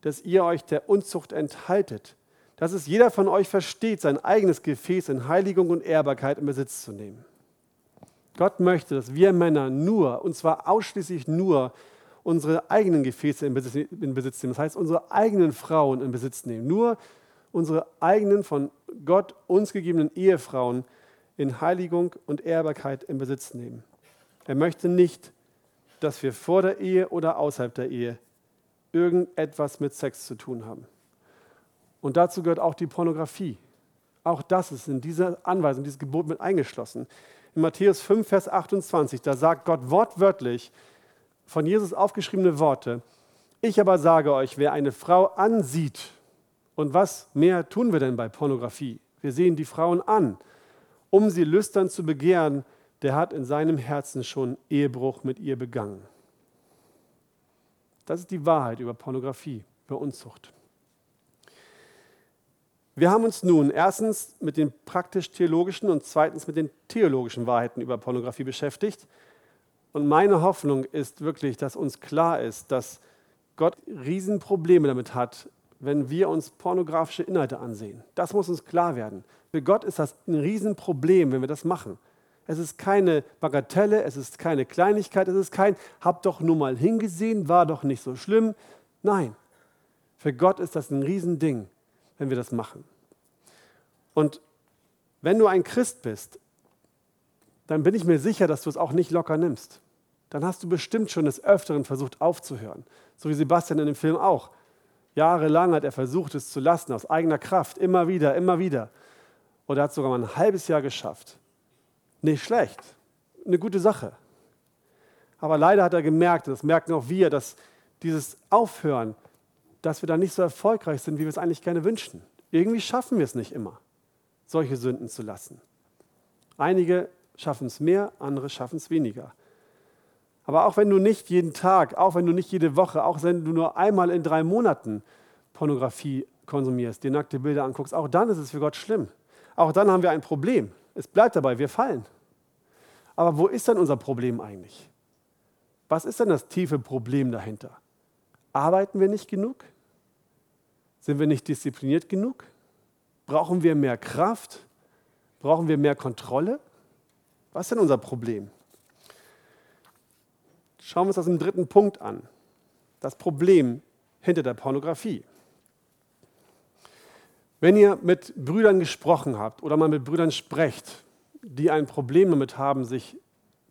dass ihr euch der Unzucht enthaltet, dass es jeder von euch versteht, sein eigenes Gefäß in Heiligung und Ehrbarkeit in Besitz zu nehmen. Gott möchte, dass wir Männer nur, und zwar ausschließlich nur, unsere eigenen Gefäße in Besitz, in Besitz nehmen. Das heißt, unsere eigenen Frauen in Besitz nehmen. Nur unsere eigenen von Gott uns gegebenen Ehefrauen in Heiligung und Ehrbarkeit in Besitz nehmen. Er möchte nicht, dass wir vor der Ehe oder außerhalb der Ehe irgendetwas mit Sex zu tun haben. Und dazu gehört auch die Pornografie. Auch das ist in dieser Anweisung, dieses Gebot mit eingeschlossen. In Matthäus 5, Vers 28, da sagt Gott wortwörtlich von Jesus aufgeschriebene Worte. Ich aber sage euch, wer eine Frau ansieht, und was mehr tun wir denn bei Pornografie? Wir sehen die Frauen an, um sie lüstern zu begehren, der hat in seinem Herzen schon Ehebruch mit ihr begangen. Das ist die Wahrheit über Pornografie, über Unzucht. Wir haben uns nun erstens mit den praktisch-theologischen und zweitens mit den theologischen Wahrheiten über Pornografie beschäftigt. Und meine Hoffnung ist wirklich, dass uns klar ist, dass Gott Riesenprobleme damit hat, wenn wir uns pornografische Inhalte ansehen. Das muss uns klar werden. Für Gott ist das ein Riesenproblem, wenn wir das machen. Es ist keine Bagatelle, es ist keine Kleinigkeit, es ist kein, hab doch nur mal hingesehen, war doch nicht so schlimm. Nein, für Gott ist das ein Riesending wenn wir das machen. Und wenn du ein Christ bist, dann bin ich mir sicher, dass du es auch nicht locker nimmst. Dann hast du bestimmt schon des Öfteren versucht aufzuhören. So wie Sebastian in dem Film auch. Jahrelang hat er versucht, es zu lassen, aus eigener Kraft, immer wieder, immer wieder. Und er hat sogar mal ein halbes Jahr geschafft. Nicht schlecht, eine gute Sache. Aber leider hat er gemerkt, und das merken auch wir, dass dieses Aufhören dass wir da nicht so erfolgreich sind, wie wir es eigentlich gerne wünschen. Irgendwie schaffen wir es nicht immer, solche Sünden zu lassen. Einige schaffen es mehr, andere schaffen es weniger. Aber auch wenn du nicht jeden Tag, auch wenn du nicht jede Woche, auch wenn du nur einmal in drei Monaten Pornografie konsumierst, dir nackte Bilder anguckst, auch dann ist es für Gott schlimm. Auch dann haben wir ein Problem. Es bleibt dabei, wir fallen. Aber wo ist denn unser Problem eigentlich? Was ist denn das tiefe Problem dahinter? Arbeiten wir nicht genug? Sind wir nicht diszipliniert genug? Brauchen wir mehr Kraft? Brauchen wir mehr Kontrolle? Was ist denn unser Problem? Schauen wir uns das im dritten Punkt an. Das Problem hinter der Pornografie. Wenn ihr mit Brüdern gesprochen habt oder mal mit Brüdern sprecht, die ein Problem damit haben, sich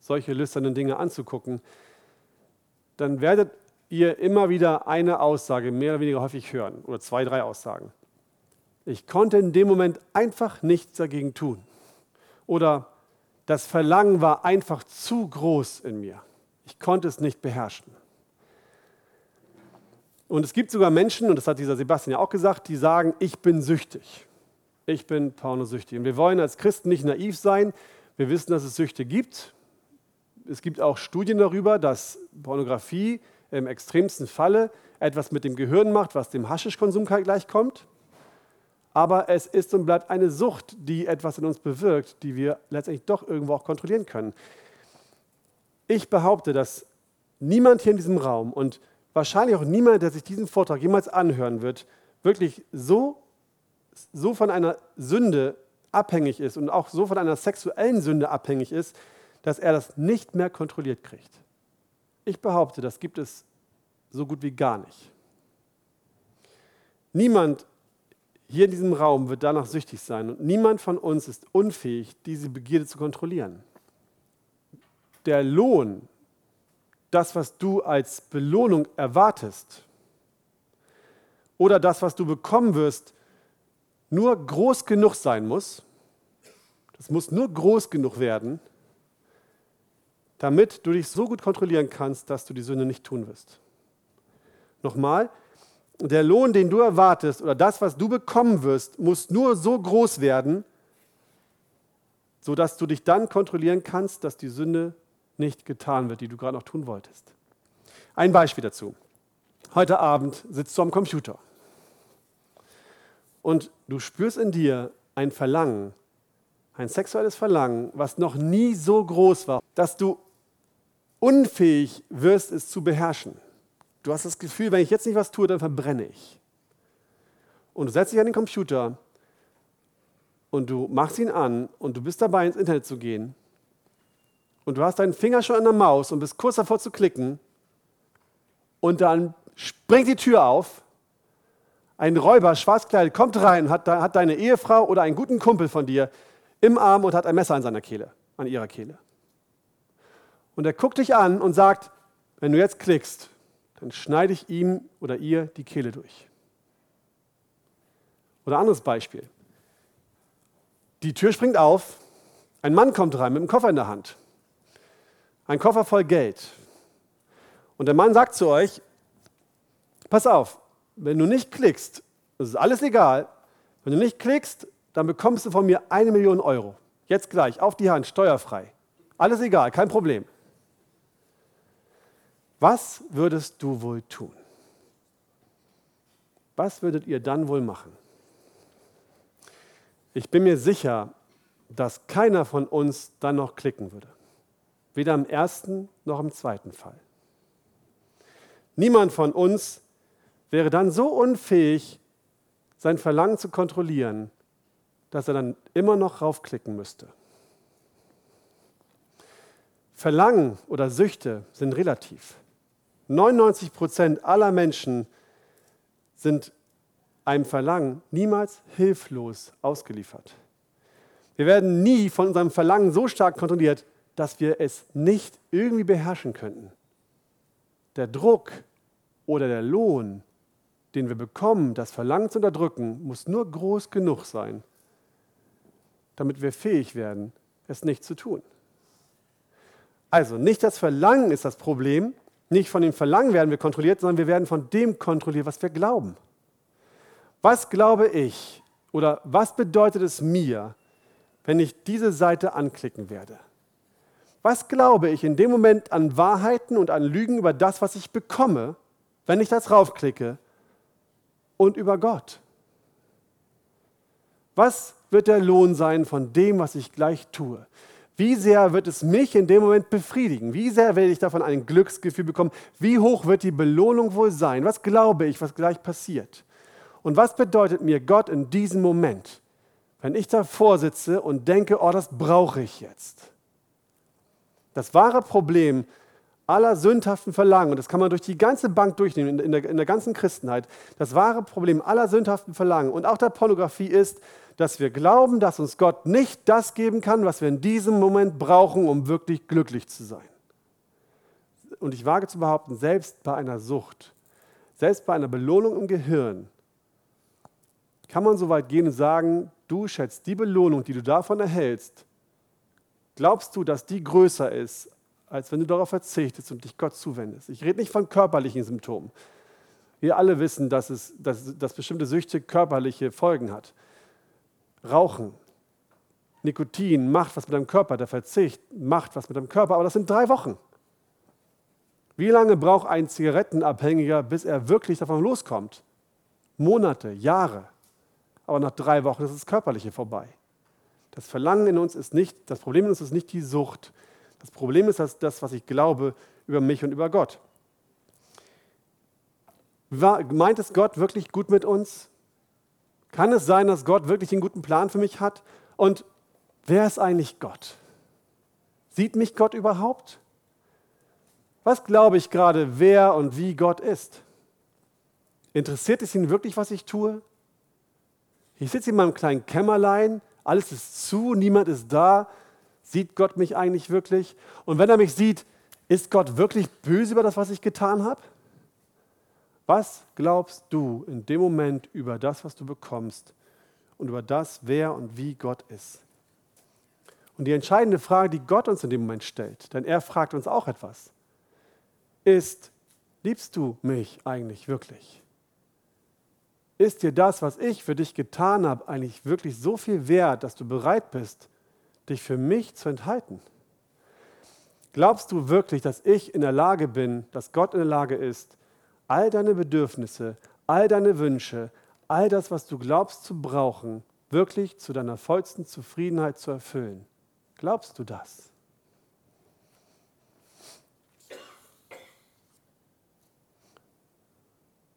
solche lüsternen Dinge anzugucken, dann werdet ihr immer wieder eine Aussage mehr oder weniger häufig hören oder zwei, drei Aussagen. Ich konnte in dem Moment einfach nichts dagegen tun. Oder das Verlangen war einfach zu groß in mir. Ich konnte es nicht beherrschen. Und es gibt sogar Menschen, und das hat dieser Sebastian ja auch gesagt, die sagen, ich bin süchtig. Ich bin pornosüchtig. Und wir wollen als Christen nicht naiv sein. Wir wissen, dass es Süchte gibt. Es gibt auch Studien darüber, dass Pornografie im extremsten Falle etwas mit dem Gehirn macht, was dem Haschischkonsum gleichkommt. Aber es ist und bleibt eine Sucht, die etwas in uns bewirkt, die wir letztendlich doch irgendwo auch kontrollieren können. Ich behaupte, dass niemand hier in diesem Raum und wahrscheinlich auch niemand, der sich diesen Vortrag jemals anhören wird, wirklich so, so von einer Sünde abhängig ist und auch so von einer sexuellen Sünde abhängig ist, dass er das nicht mehr kontrolliert kriegt. Ich behaupte, das gibt es so gut wie gar nicht. Niemand hier in diesem Raum wird danach süchtig sein und niemand von uns ist unfähig, diese Begierde zu kontrollieren. Der Lohn, das, was du als Belohnung erwartest, oder das, was du bekommen wirst, nur groß genug sein muss, das muss nur groß genug werden, damit du dich so gut kontrollieren kannst, dass du die Sünde nicht tun wirst. Nochmal, der Lohn, den du erwartest oder das, was du bekommen wirst, muss nur so groß werden, sodass du dich dann kontrollieren kannst, dass die Sünde nicht getan wird, die du gerade noch tun wolltest. Ein Beispiel dazu. Heute Abend sitzt du am Computer und du spürst in dir ein Verlangen, ein sexuelles Verlangen, was noch nie so groß war, dass du unfähig wirst, es zu beherrschen. Du hast das Gefühl, wenn ich jetzt nicht was tue, dann verbrenne ich. Und du setzt dich an den Computer und du machst ihn an und du bist dabei, ins Internet zu gehen. Und du hast deinen Finger schon an der Maus und bist kurz davor zu klicken. Und dann springt die Tür auf. Ein Räuber, schwarzkleidet, kommt rein, hat, hat deine Ehefrau oder einen guten Kumpel von dir im Arm und hat ein Messer an seiner Kehle, an ihrer Kehle. Und er guckt dich an und sagt, wenn du jetzt klickst, dann schneide ich ihm oder ihr die Kehle durch. Oder anderes Beispiel. Die Tür springt auf, ein Mann kommt rein mit einem Koffer in der Hand. Ein Koffer voll Geld. Und der Mann sagt zu euch, pass auf, wenn du nicht klickst, das ist alles egal, wenn du nicht klickst, dann bekommst du von mir eine Million Euro. Jetzt gleich, auf die Hand, steuerfrei. Alles egal, kein Problem. Was würdest du wohl tun? Was würdet ihr dann wohl machen? Ich bin mir sicher, dass keiner von uns dann noch klicken würde. Weder im ersten noch im zweiten Fall. Niemand von uns wäre dann so unfähig, sein Verlangen zu kontrollieren, dass er dann immer noch raufklicken müsste. Verlangen oder Süchte sind relativ. 99 Prozent aller Menschen sind einem Verlangen niemals hilflos ausgeliefert. Wir werden nie von unserem Verlangen so stark kontrolliert, dass wir es nicht irgendwie beherrschen könnten. Der Druck oder der Lohn, den wir bekommen, das Verlangen zu unterdrücken, muss nur groß genug sein, damit wir fähig werden, es nicht zu tun. Also nicht das Verlangen ist das Problem, nicht von dem Verlangen werden wir kontrolliert, sondern wir werden von dem kontrolliert, was wir glauben. Was glaube ich oder was bedeutet es mir, wenn ich diese Seite anklicken werde? Was glaube ich in dem Moment an Wahrheiten und an Lügen über das, was ich bekomme, wenn ich das raufklicke und über Gott? Was wird der Lohn sein von dem, was ich gleich tue? Wie sehr wird es mich in dem Moment befriedigen? Wie sehr werde ich davon ein Glücksgefühl bekommen? Wie hoch wird die Belohnung wohl sein? Was glaube ich, was gleich passiert? Und was bedeutet mir Gott in diesem Moment, wenn ich davor sitze und denke, oh, das brauche ich jetzt? Das wahre Problem aller sündhaften Verlangen, und das kann man durch die ganze Bank durchnehmen, in der, in der ganzen Christenheit, das wahre Problem aller sündhaften Verlangen und auch der Pornografie ist, dass wir glauben, dass uns Gott nicht das geben kann, was wir in diesem Moment brauchen, um wirklich glücklich zu sein. Und ich wage zu behaupten, selbst bei einer Sucht, selbst bei einer Belohnung im Gehirn, kann man so weit gehen und sagen, du schätzt die Belohnung, die du davon erhältst, glaubst du, dass die größer ist, als wenn du darauf verzichtest und dich Gott zuwendest. Ich rede nicht von körperlichen Symptomen. Wir alle wissen, dass, es, dass, dass bestimmte Süchte körperliche Folgen hat. Rauchen, Nikotin macht was mit deinem Körper, der Verzicht macht was mit deinem Körper, aber das sind drei Wochen. Wie lange braucht ein Zigarettenabhängiger, bis er wirklich davon loskommt? Monate, Jahre aber nach drei Wochen ist das Körperliche vorbei. Das Verlangen in uns ist nicht, das Problem in uns ist nicht die Sucht. Das Problem ist das, das was ich glaube über mich und über Gott. Meint es Gott wirklich gut mit uns? Kann es sein, dass Gott wirklich einen guten Plan für mich hat? Und wer ist eigentlich Gott? Sieht mich Gott überhaupt? Was glaube ich gerade, wer und wie Gott ist? Interessiert es ihn wirklich, was ich tue? Ich sitze in meinem kleinen Kämmerlein, alles ist zu, niemand ist da. Sieht Gott mich eigentlich wirklich? Und wenn er mich sieht, ist Gott wirklich böse über das, was ich getan habe? Was glaubst du in dem Moment über das, was du bekommst und über das, wer und wie Gott ist? Und die entscheidende Frage, die Gott uns in dem Moment stellt, denn er fragt uns auch etwas, ist, liebst du mich eigentlich wirklich? Ist dir das, was ich für dich getan habe, eigentlich wirklich so viel wert, dass du bereit bist, dich für mich zu enthalten? Glaubst du wirklich, dass ich in der Lage bin, dass Gott in der Lage ist, all deine Bedürfnisse, all deine Wünsche, all das, was du glaubst zu brauchen, wirklich zu deiner vollsten Zufriedenheit zu erfüllen? Glaubst du das?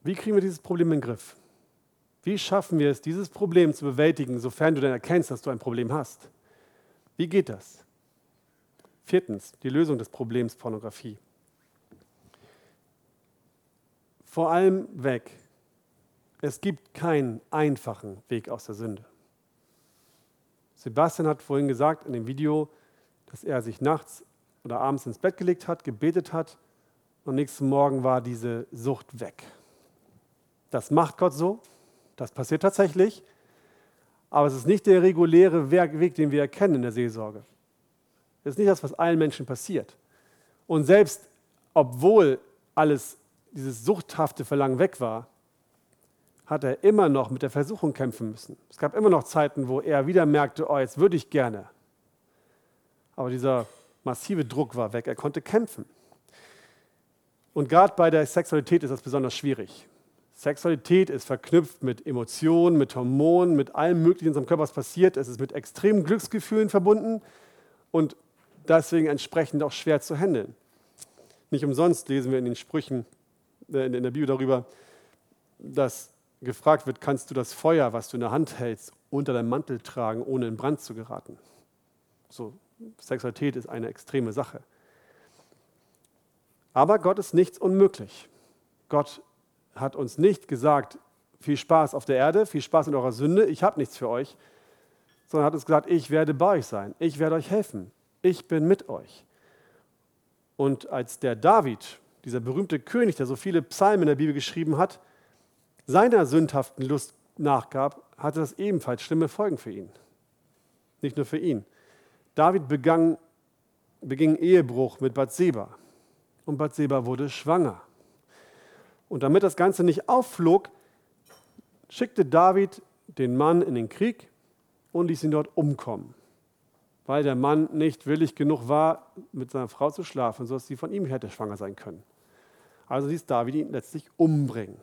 Wie kriegen wir dieses Problem in den Griff? Wie schaffen wir es, dieses Problem zu bewältigen, sofern du dann erkennst, dass du ein Problem hast? Wie geht das? Viertens, die Lösung des Problems Pornografie. Vor allem weg. Es gibt keinen einfachen Weg aus der Sünde. Sebastian hat vorhin gesagt in dem Video, dass er sich nachts oder abends ins Bett gelegt hat, gebetet hat und nächsten Morgen war diese Sucht weg. Das macht Gott so, das passiert tatsächlich, aber es ist nicht der reguläre Weg, den wir erkennen in der Seelsorge. Es ist nicht das, was allen Menschen passiert. Und selbst obwohl alles, dieses suchthafte Verlangen weg war, hat er immer noch mit der Versuchung kämpfen müssen. Es gab immer noch Zeiten, wo er wieder merkte, oh, jetzt würde ich gerne. Aber dieser massive Druck war weg, er konnte kämpfen. Und gerade bei der Sexualität ist das besonders schwierig. Sexualität ist verknüpft mit Emotionen, mit Hormonen, mit allem Möglichen, was in unserem Körper passiert. Es ist mit extremen Glücksgefühlen verbunden und deswegen entsprechend auch schwer zu handeln. Nicht umsonst lesen wir in den Sprüchen äh, in der Bibel darüber, dass gefragt wird, kannst du das Feuer, was du in der Hand hältst, unter deinem Mantel tragen, ohne in Brand zu geraten. So, Sexualität ist eine extreme Sache. Aber Gott ist nichts unmöglich. Gott hat uns nicht gesagt, viel Spaß auf der Erde, viel Spaß in eurer Sünde, ich habe nichts für euch, sondern hat uns gesagt, ich werde bei euch sein, ich werde euch helfen, ich bin mit euch. Und als der David, dieser berühmte König, der so viele Psalmen in der Bibel geschrieben hat, seiner sündhaften Lust nachgab, hatte das ebenfalls schlimme Folgen für ihn. Nicht nur für ihn. David begann, beging Ehebruch mit Bathseba und Bathseba wurde schwanger. Und damit das Ganze nicht aufflog, schickte David den Mann in den Krieg und ließ ihn dort umkommen, weil der Mann nicht willig genug war, mit seiner Frau zu schlafen, sodass sie von ihm hätte schwanger sein können. Also ließ David ihn letztlich umbringen.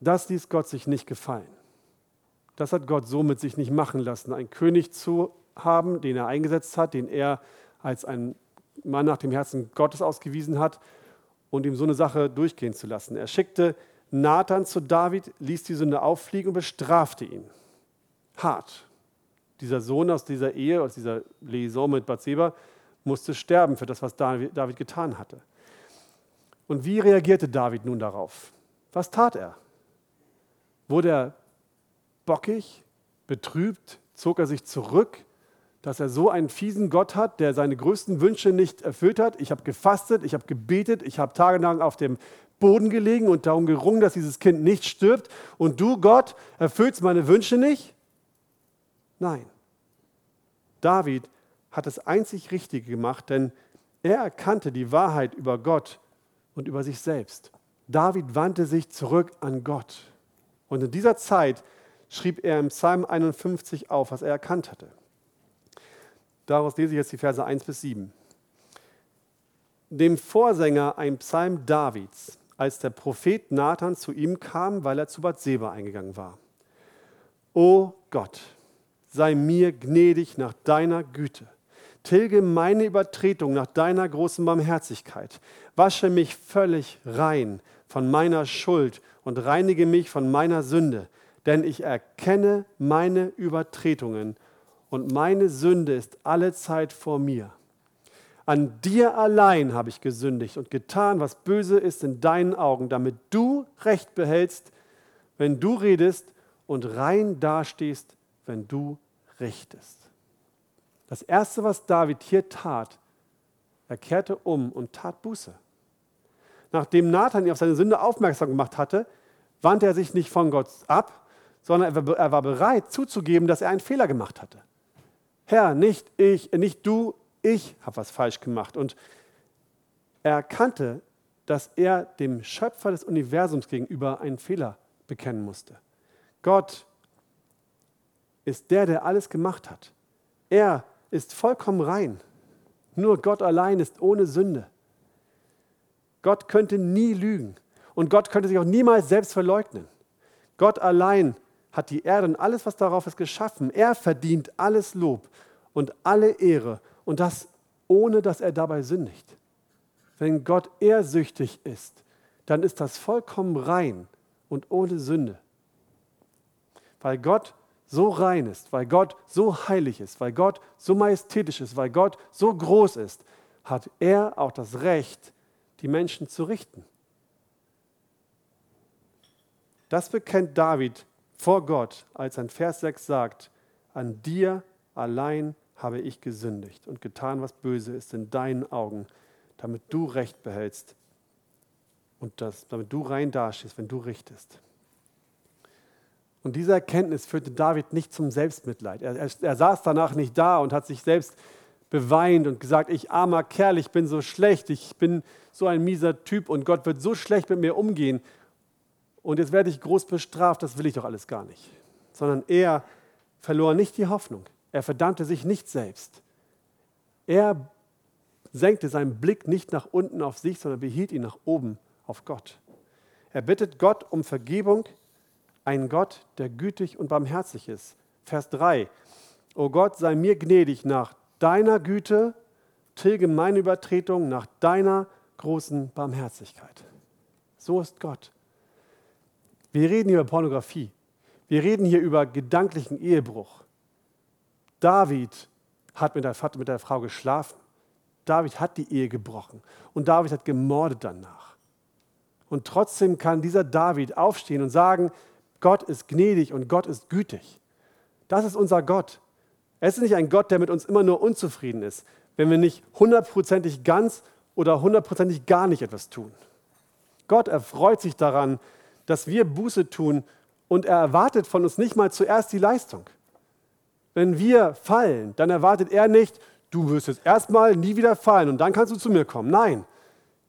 Das ließ Gott sich nicht gefallen. Das hat Gott so mit sich nicht machen lassen, einen König zu haben, den er eingesetzt hat, den er als ein Mann nach dem Herzen Gottes ausgewiesen hat und ihm so eine Sache durchgehen zu lassen. Er schickte Nathan zu David, ließ die Sünde auffliegen und bestrafte ihn. Hart. Dieser Sohn aus dieser Ehe, aus dieser Liaison mit Bathseba, musste sterben für das, was David getan hatte. Und wie reagierte David nun darauf? Was tat er? Wurde er bockig, betrübt, zog er sich zurück, dass er so einen fiesen Gott hat, der seine größten Wünsche nicht erfüllt hat. Ich habe gefastet, ich habe gebetet, ich habe tagelang auf dem Boden gelegen und darum gerungen, dass dieses Kind nicht stirbt. Und du, Gott, erfüllst meine Wünsche nicht? Nein. David hat das einzig Richtige gemacht, denn er erkannte die Wahrheit über Gott und über sich selbst. David wandte sich zurück an Gott. Und in dieser Zeit schrieb er im Psalm 51 auf, was er erkannt hatte. Daraus lese ich jetzt die Verse 1 bis 7. Dem Vorsänger ein Psalm Davids, als der Prophet Nathan zu ihm kam, weil er zu Bathseba eingegangen war. O Gott, sei mir gnädig nach deiner Güte. Tilge meine Übertretung nach deiner großen Barmherzigkeit. Wasche mich völlig rein von meiner Schuld und reinige mich von meiner Sünde, denn ich erkenne meine Übertretungen und meine Sünde ist alle Zeit vor mir. An dir allein habe ich gesündigt und getan, was böse ist in deinen Augen, damit du Recht behältst, wenn du redest und rein dastehst, wenn du richtest. Das Erste, was David hier tat, er kehrte um und tat Buße. Nachdem Nathan ihn auf seine Sünde aufmerksam gemacht hatte, wandte er sich nicht von Gott ab, sondern er war bereit zuzugeben, dass er einen Fehler gemacht hatte. Herr, nicht ich, nicht du, ich habe was falsch gemacht. Und er erkannte, dass er dem Schöpfer des Universums gegenüber einen Fehler bekennen musste. Gott ist der, der alles gemacht hat. Er ist vollkommen rein. Nur Gott allein ist ohne Sünde. Gott könnte nie lügen und Gott könnte sich auch niemals selbst verleugnen. Gott allein hat die Erde und alles, was darauf ist, geschaffen. Er verdient alles Lob und alle Ehre und das ohne, dass er dabei sündigt. Wenn Gott ehrsüchtig ist, dann ist das vollkommen rein und ohne Sünde. Weil Gott so rein ist, weil Gott so heilig ist, weil Gott so majestätisch ist, weil Gott so groß ist, hat er auch das Recht, die Menschen zu richten. Das bekennt David vor Gott, als er in Vers 6 sagt, an dir allein habe ich gesündigt und getan, was böse ist in deinen Augen, damit du Recht behältst und das, damit du rein dastehst, wenn du richtest. Und diese Erkenntnis führte David nicht zum Selbstmitleid. Er, er, er, saß danach nicht da und hat sich selbst beweint und gesagt, ich armer Kerl, ich bin so schlecht, ich bin so ein mieser Typ und Gott wird so schlecht mit mir umgehen und jetzt werde ich groß bestraft, das will ich doch alles gar nicht. Sondern er verlor nicht die Hoffnung. Er verdammte sich nicht selbst. Er senkte seinen Blick nicht nach unten auf sich, sondern behielt ihn nach oben auf Gott. Er bittet Gott um Vergebung, ein Gott, der gütig und barmherzig ist. Vers 3. O Gott, sei mir gnädig nach deiner Güte, tilge meine Übertretung nach deiner großen Barmherzigkeit. So ist Gott. Wir reden hier über Pornografie. Wir reden hier über gedanklichen Ehebruch. David hat mit der, mit der Frau geschlafen. David hat die Ehe gebrochen und David hat gemordet danach. Und trotzdem kann dieser David aufstehen und sagen, Gott ist gnädig und Gott ist gütig. Das ist unser Gott. Es ist nicht ein Gott, der mit uns immer nur unzufrieden ist, wenn wir nicht hundertprozentig ganz oder hundertprozentig gar nicht etwas tun. Gott erfreut sich daran, dass wir Buße tun und er erwartet von uns nicht mal zuerst die Leistung. Wenn wir fallen, dann erwartet er nicht, du wirst jetzt erstmal nie wieder fallen und dann kannst du zu mir kommen. Nein,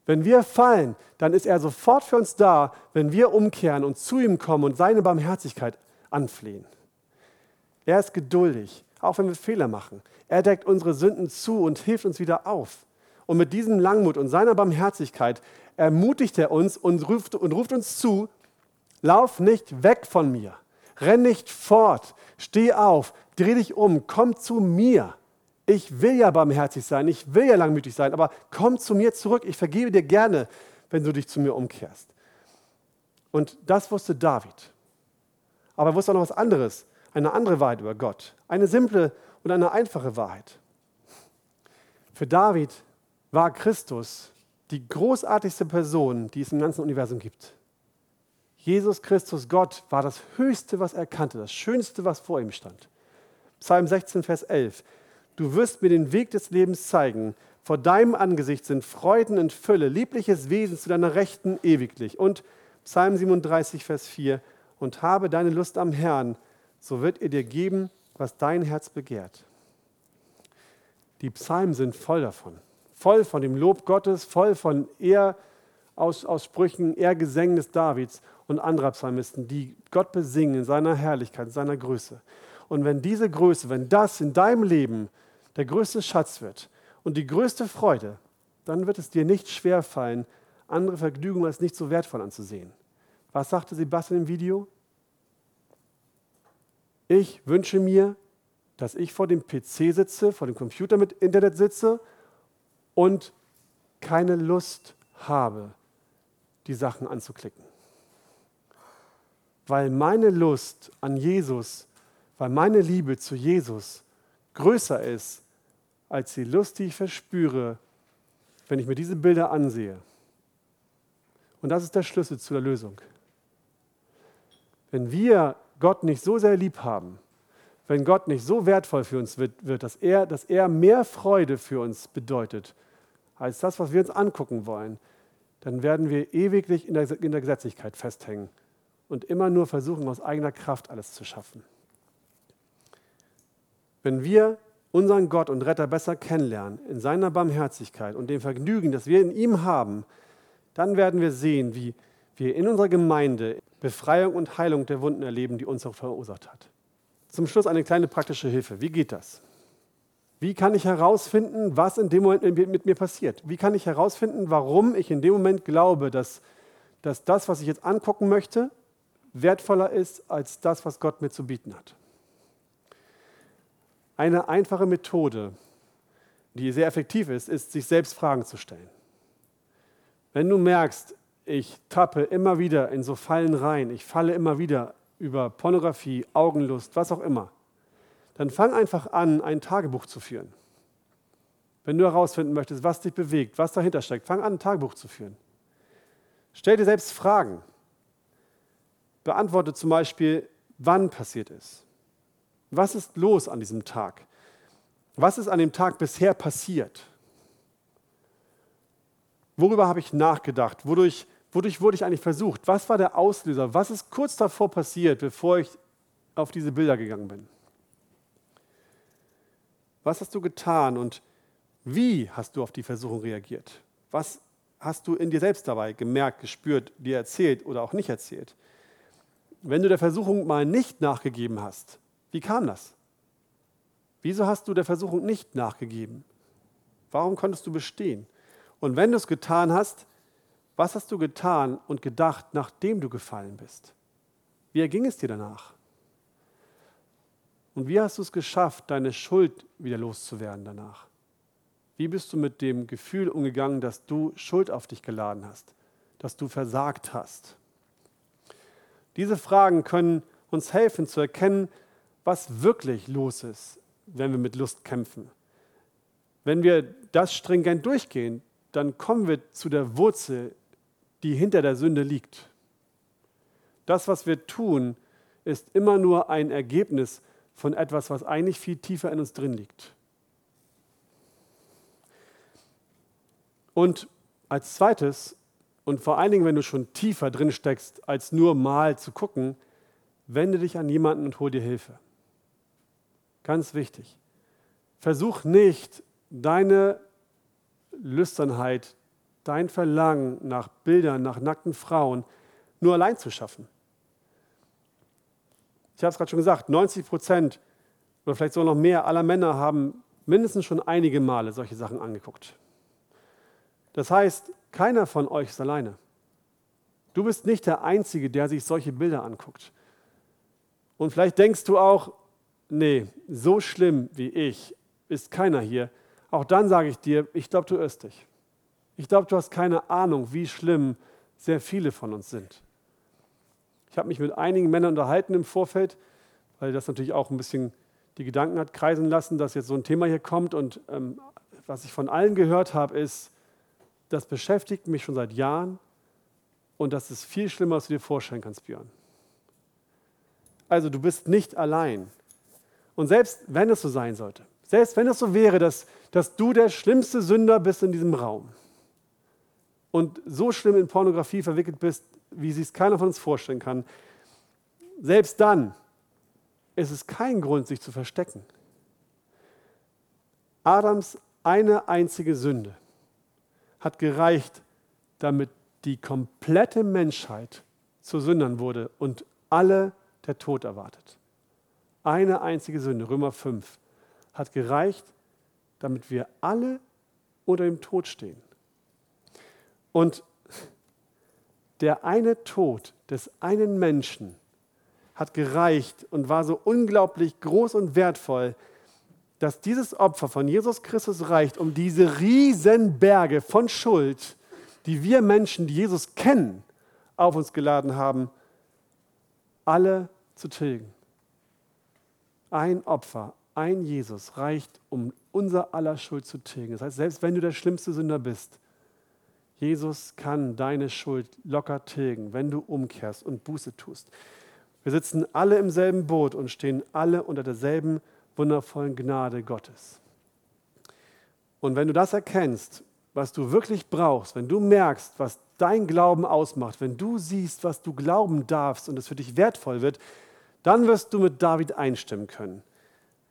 wenn wir fallen, dann ist er sofort für uns da, wenn wir umkehren und zu ihm kommen und seine Barmherzigkeit anflehen. Er ist geduldig, auch wenn wir Fehler machen. Er deckt unsere Sünden zu und hilft uns wieder auf. Und mit diesem Langmut und seiner Barmherzigkeit ermutigt er uns und ruft, und ruft uns zu, lauf nicht weg von mir, renn nicht fort, steh auf, dreh dich um, komm zu mir. Ich will ja barmherzig sein, ich will ja langmütig sein, aber komm zu mir zurück, ich vergebe dir gerne, wenn du dich zu mir umkehrst. Und das wusste David. Aber er wusste auch noch was anderes, eine andere Wahrheit über Gott, eine simple und eine einfache Wahrheit. Für David war Christus die großartigste Person, die es im ganzen Universum gibt. Jesus Christus, Gott, war das Höchste, was er kannte, das Schönste, was vor ihm stand. Psalm 16, Vers 11. Du wirst mir den Weg des Lebens zeigen. Vor deinem Angesicht sind Freuden und Fülle, liebliches Wesen zu deiner Rechten ewiglich. Und Psalm 37, Vers 4. Und habe deine Lust am Herrn, so wird er dir geben, was dein Herz begehrt. Die Psalmen sind voll davon. Voll von dem Lob Gottes, voll von Ehraussprüchen, Ehrgesängen des Davids und anderer Psalmisten, die Gott besingen in seiner Herrlichkeit, in seiner Größe. Und wenn diese Größe, wenn das in deinem Leben der größte Schatz wird und die größte Freude, dann wird es dir nicht schwer fallen, andere Vergnügungen als nicht so wertvoll anzusehen. Was sagte Sebastian im Video? Ich wünsche mir, dass ich vor dem PC sitze, vor dem Computer mit Internet sitze und keine Lust habe, die Sachen anzuklicken. Weil meine Lust an Jesus, weil meine Liebe zu Jesus größer ist als die Lust, die ich verspüre, wenn ich mir diese Bilder ansehe. Und das ist der Schlüssel zu der Lösung. Wenn wir Gott nicht so sehr lieb haben, wenn Gott nicht so wertvoll für uns wird, wird dass, er, dass er mehr Freude für uns bedeutet, als das, was wir uns angucken wollen, dann werden wir ewiglich in der, in der Gesetzlichkeit festhängen und immer nur versuchen, aus eigener Kraft alles zu schaffen. Wenn wir unseren Gott und Retter besser kennenlernen, in seiner Barmherzigkeit und dem Vergnügen, das wir in ihm haben, dann werden wir sehen, wie wir in unserer Gemeinde Befreiung und Heilung der Wunden erleben, die uns auch verursacht hat. zum Schluss eine kleine praktische Hilfe. Wie geht das? Wie kann ich herausfinden, was in dem Moment mit mir passiert? Wie kann ich herausfinden, warum ich in dem Moment glaube, dass, dass das, was ich jetzt angucken möchte, wertvoller ist als das, was Gott mir zu bieten hat? Eine einfache Methode, die sehr effektiv ist, ist, sich selbst Fragen zu stellen. Wenn du merkst, ich tappe immer wieder in so Fallen rein, ich falle immer wieder über Pornografie, Augenlust, was auch immer, dann fang einfach an, ein Tagebuch zu führen. Wenn du herausfinden möchtest, was dich bewegt, was dahinter steckt, fang an, ein Tagebuch zu führen. Stell dir selbst Fragen. Beantworte zum Beispiel, wann passiert ist. Was ist los an diesem Tag? Was ist an dem Tag bisher passiert? Worüber habe ich nachgedacht? Wodurch, wodurch wurde ich eigentlich versucht? Was war der Auslöser? Was ist kurz davor passiert, bevor ich auf diese Bilder gegangen bin? Was hast du getan und wie hast du auf die Versuchung reagiert? Was hast du in dir selbst dabei gemerkt, gespürt, dir erzählt oder auch nicht erzählt? Wenn du der Versuchung mal nicht nachgegeben hast, wie kam das? Wieso hast du der Versuchung nicht nachgegeben? Warum konntest du bestehen? Und wenn du es getan hast, was hast du getan und gedacht, nachdem du gefallen bist? Wie erging es dir danach? Und wie hast du es geschafft, deine Schuld wieder loszuwerden danach? Wie bist du mit dem Gefühl umgegangen, dass du Schuld auf dich geladen hast, dass du versagt hast? Diese Fragen können uns helfen zu erkennen, was wirklich los ist, wenn wir mit Lust kämpfen. Wenn wir das stringent durchgehen, dann kommen wir zu der Wurzel, die hinter der Sünde liegt. Das, was wir tun, ist immer nur ein Ergebnis von etwas, was eigentlich viel tiefer in uns drin liegt. Und als zweites, und vor allen Dingen, wenn du schon tiefer drin steckst, als nur mal zu gucken, wende dich an jemanden und hol dir Hilfe. Ganz wichtig. Versuch nicht, deine Lüsternheit, dein Verlangen nach Bildern, nach nackten Frauen nur allein zu schaffen. Ich habe es gerade schon gesagt, 90 Prozent oder vielleicht sogar noch mehr aller Männer haben mindestens schon einige Male solche Sachen angeguckt. Das heißt, keiner von euch ist alleine. Du bist nicht der Einzige, der sich solche Bilder anguckt. Und vielleicht denkst du auch, nee, so schlimm wie ich ist keiner hier. Auch dann sage ich dir, ich glaube, du irrst dich. Ich glaube, du hast keine Ahnung, wie schlimm sehr viele von uns sind. Ich habe mich mit einigen Männern unterhalten im Vorfeld, weil das natürlich auch ein bisschen die Gedanken hat kreisen lassen, dass jetzt so ein Thema hier kommt. Und ähm, was ich von allen gehört habe, ist, das beschäftigt mich schon seit Jahren und das ist viel schlimmer, als du dir vorstellen kannst, Björn. Also du bist nicht allein. Und selbst wenn es so sein sollte, selbst wenn es so wäre, dass, dass du der schlimmste Sünder bist in diesem Raum und so schlimm in Pornografie verwickelt bist, wie sich es keiner von uns vorstellen kann, selbst dann ist es kein Grund, sich zu verstecken. Adams eine einzige Sünde hat gereicht, damit die komplette Menschheit zu Sündern wurde und alle der Tod erwartet. Eine einzige Sünde, Römer 5, hat gereicht, damit wir alle unter dem Tod stehen. Und der eine Tod des einen Menschen hat gereicht und war so unglaublich groß und wertvoll, dass dieses Opfer von Jesus Christus reicht, um diese Riesenberge von Schuld, die wir Menschen, die Jesus kennen, auf uns geladen haben, alle zu tilgen. Ein Opfer, ein Jesus reicht, um unser aller Schuld zu tilgen. Das heißt, selbst wenn du der schlimmste Sünder bist, Jesus kann deine Schuld locker tilgen, wenn du umkehrst und Buße tust. Wir sitzen alle im selben Boot und stehen alle unter derselben wundervollen Gnade Gottes. Und wenn du das erkennst, was du wirklich brauchst, wenn du merkst, was dein Glauben ausmacht, wenn du siehst, was du glauben darfst und es für dich wertvoll wird, dann wirst du mit David einstimmen können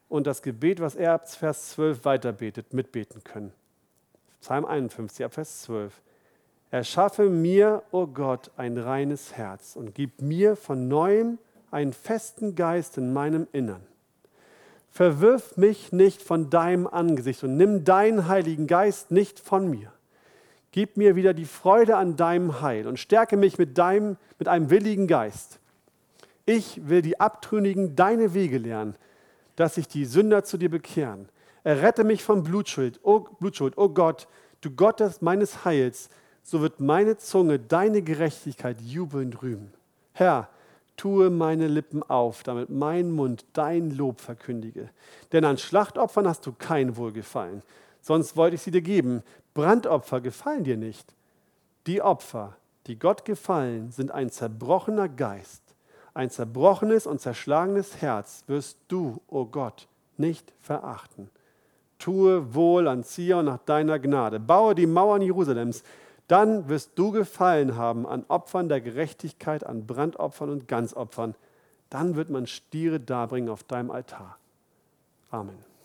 und das Gebet, was er ab Vers 12 weiterbetet, mitbeten können. Psalm 51, ab Vers 12. Erschaffe mir, o oh Gott, ein reines Herz und gib mir von neuem einen festen Geist in meinem Innern. Verwirf mich nicht von deinem Angesicht und nimm deinen Heiligen Geist nicht von mir. Gib mir wieder die Freude an deinem Heil und stärke mich mit, deinem, mit einem willigen Geist. Ich will die Abtrünnigen deine Wege lernen, dass sich die Sünder zu dir bekehren. Errette mich von Blutschuld, o Blutschuld, o Gott, du Gott meines Heils, so wird meine Zunge deine Gerechtigkeit jubelnd rühmen. Herr, tue meine Lippen auf, damit mein Mund dein Lob verkündige. Denn an Schlachtopfern hast du kein Wohlgefallen, sonst wollte ich sie dir geben. Brandopfer gefallen dir nicht. Die Opfer, die Gott gefallen, sind ein zerbrochener Geist. Ein zerbrochenes und zerschlagenes Herz wirst du, o oh Gott, nicht verachten. Tue wohl an Zion nach deiner Gnade. Baue die Mauern Jerusalems. Dann wirst du gefallen haben an Opfern der Gerechtigkeit, an Brandopfern und Ganzopfern. Dann wird man Stiere darbringen auf deinem Altar. Amen.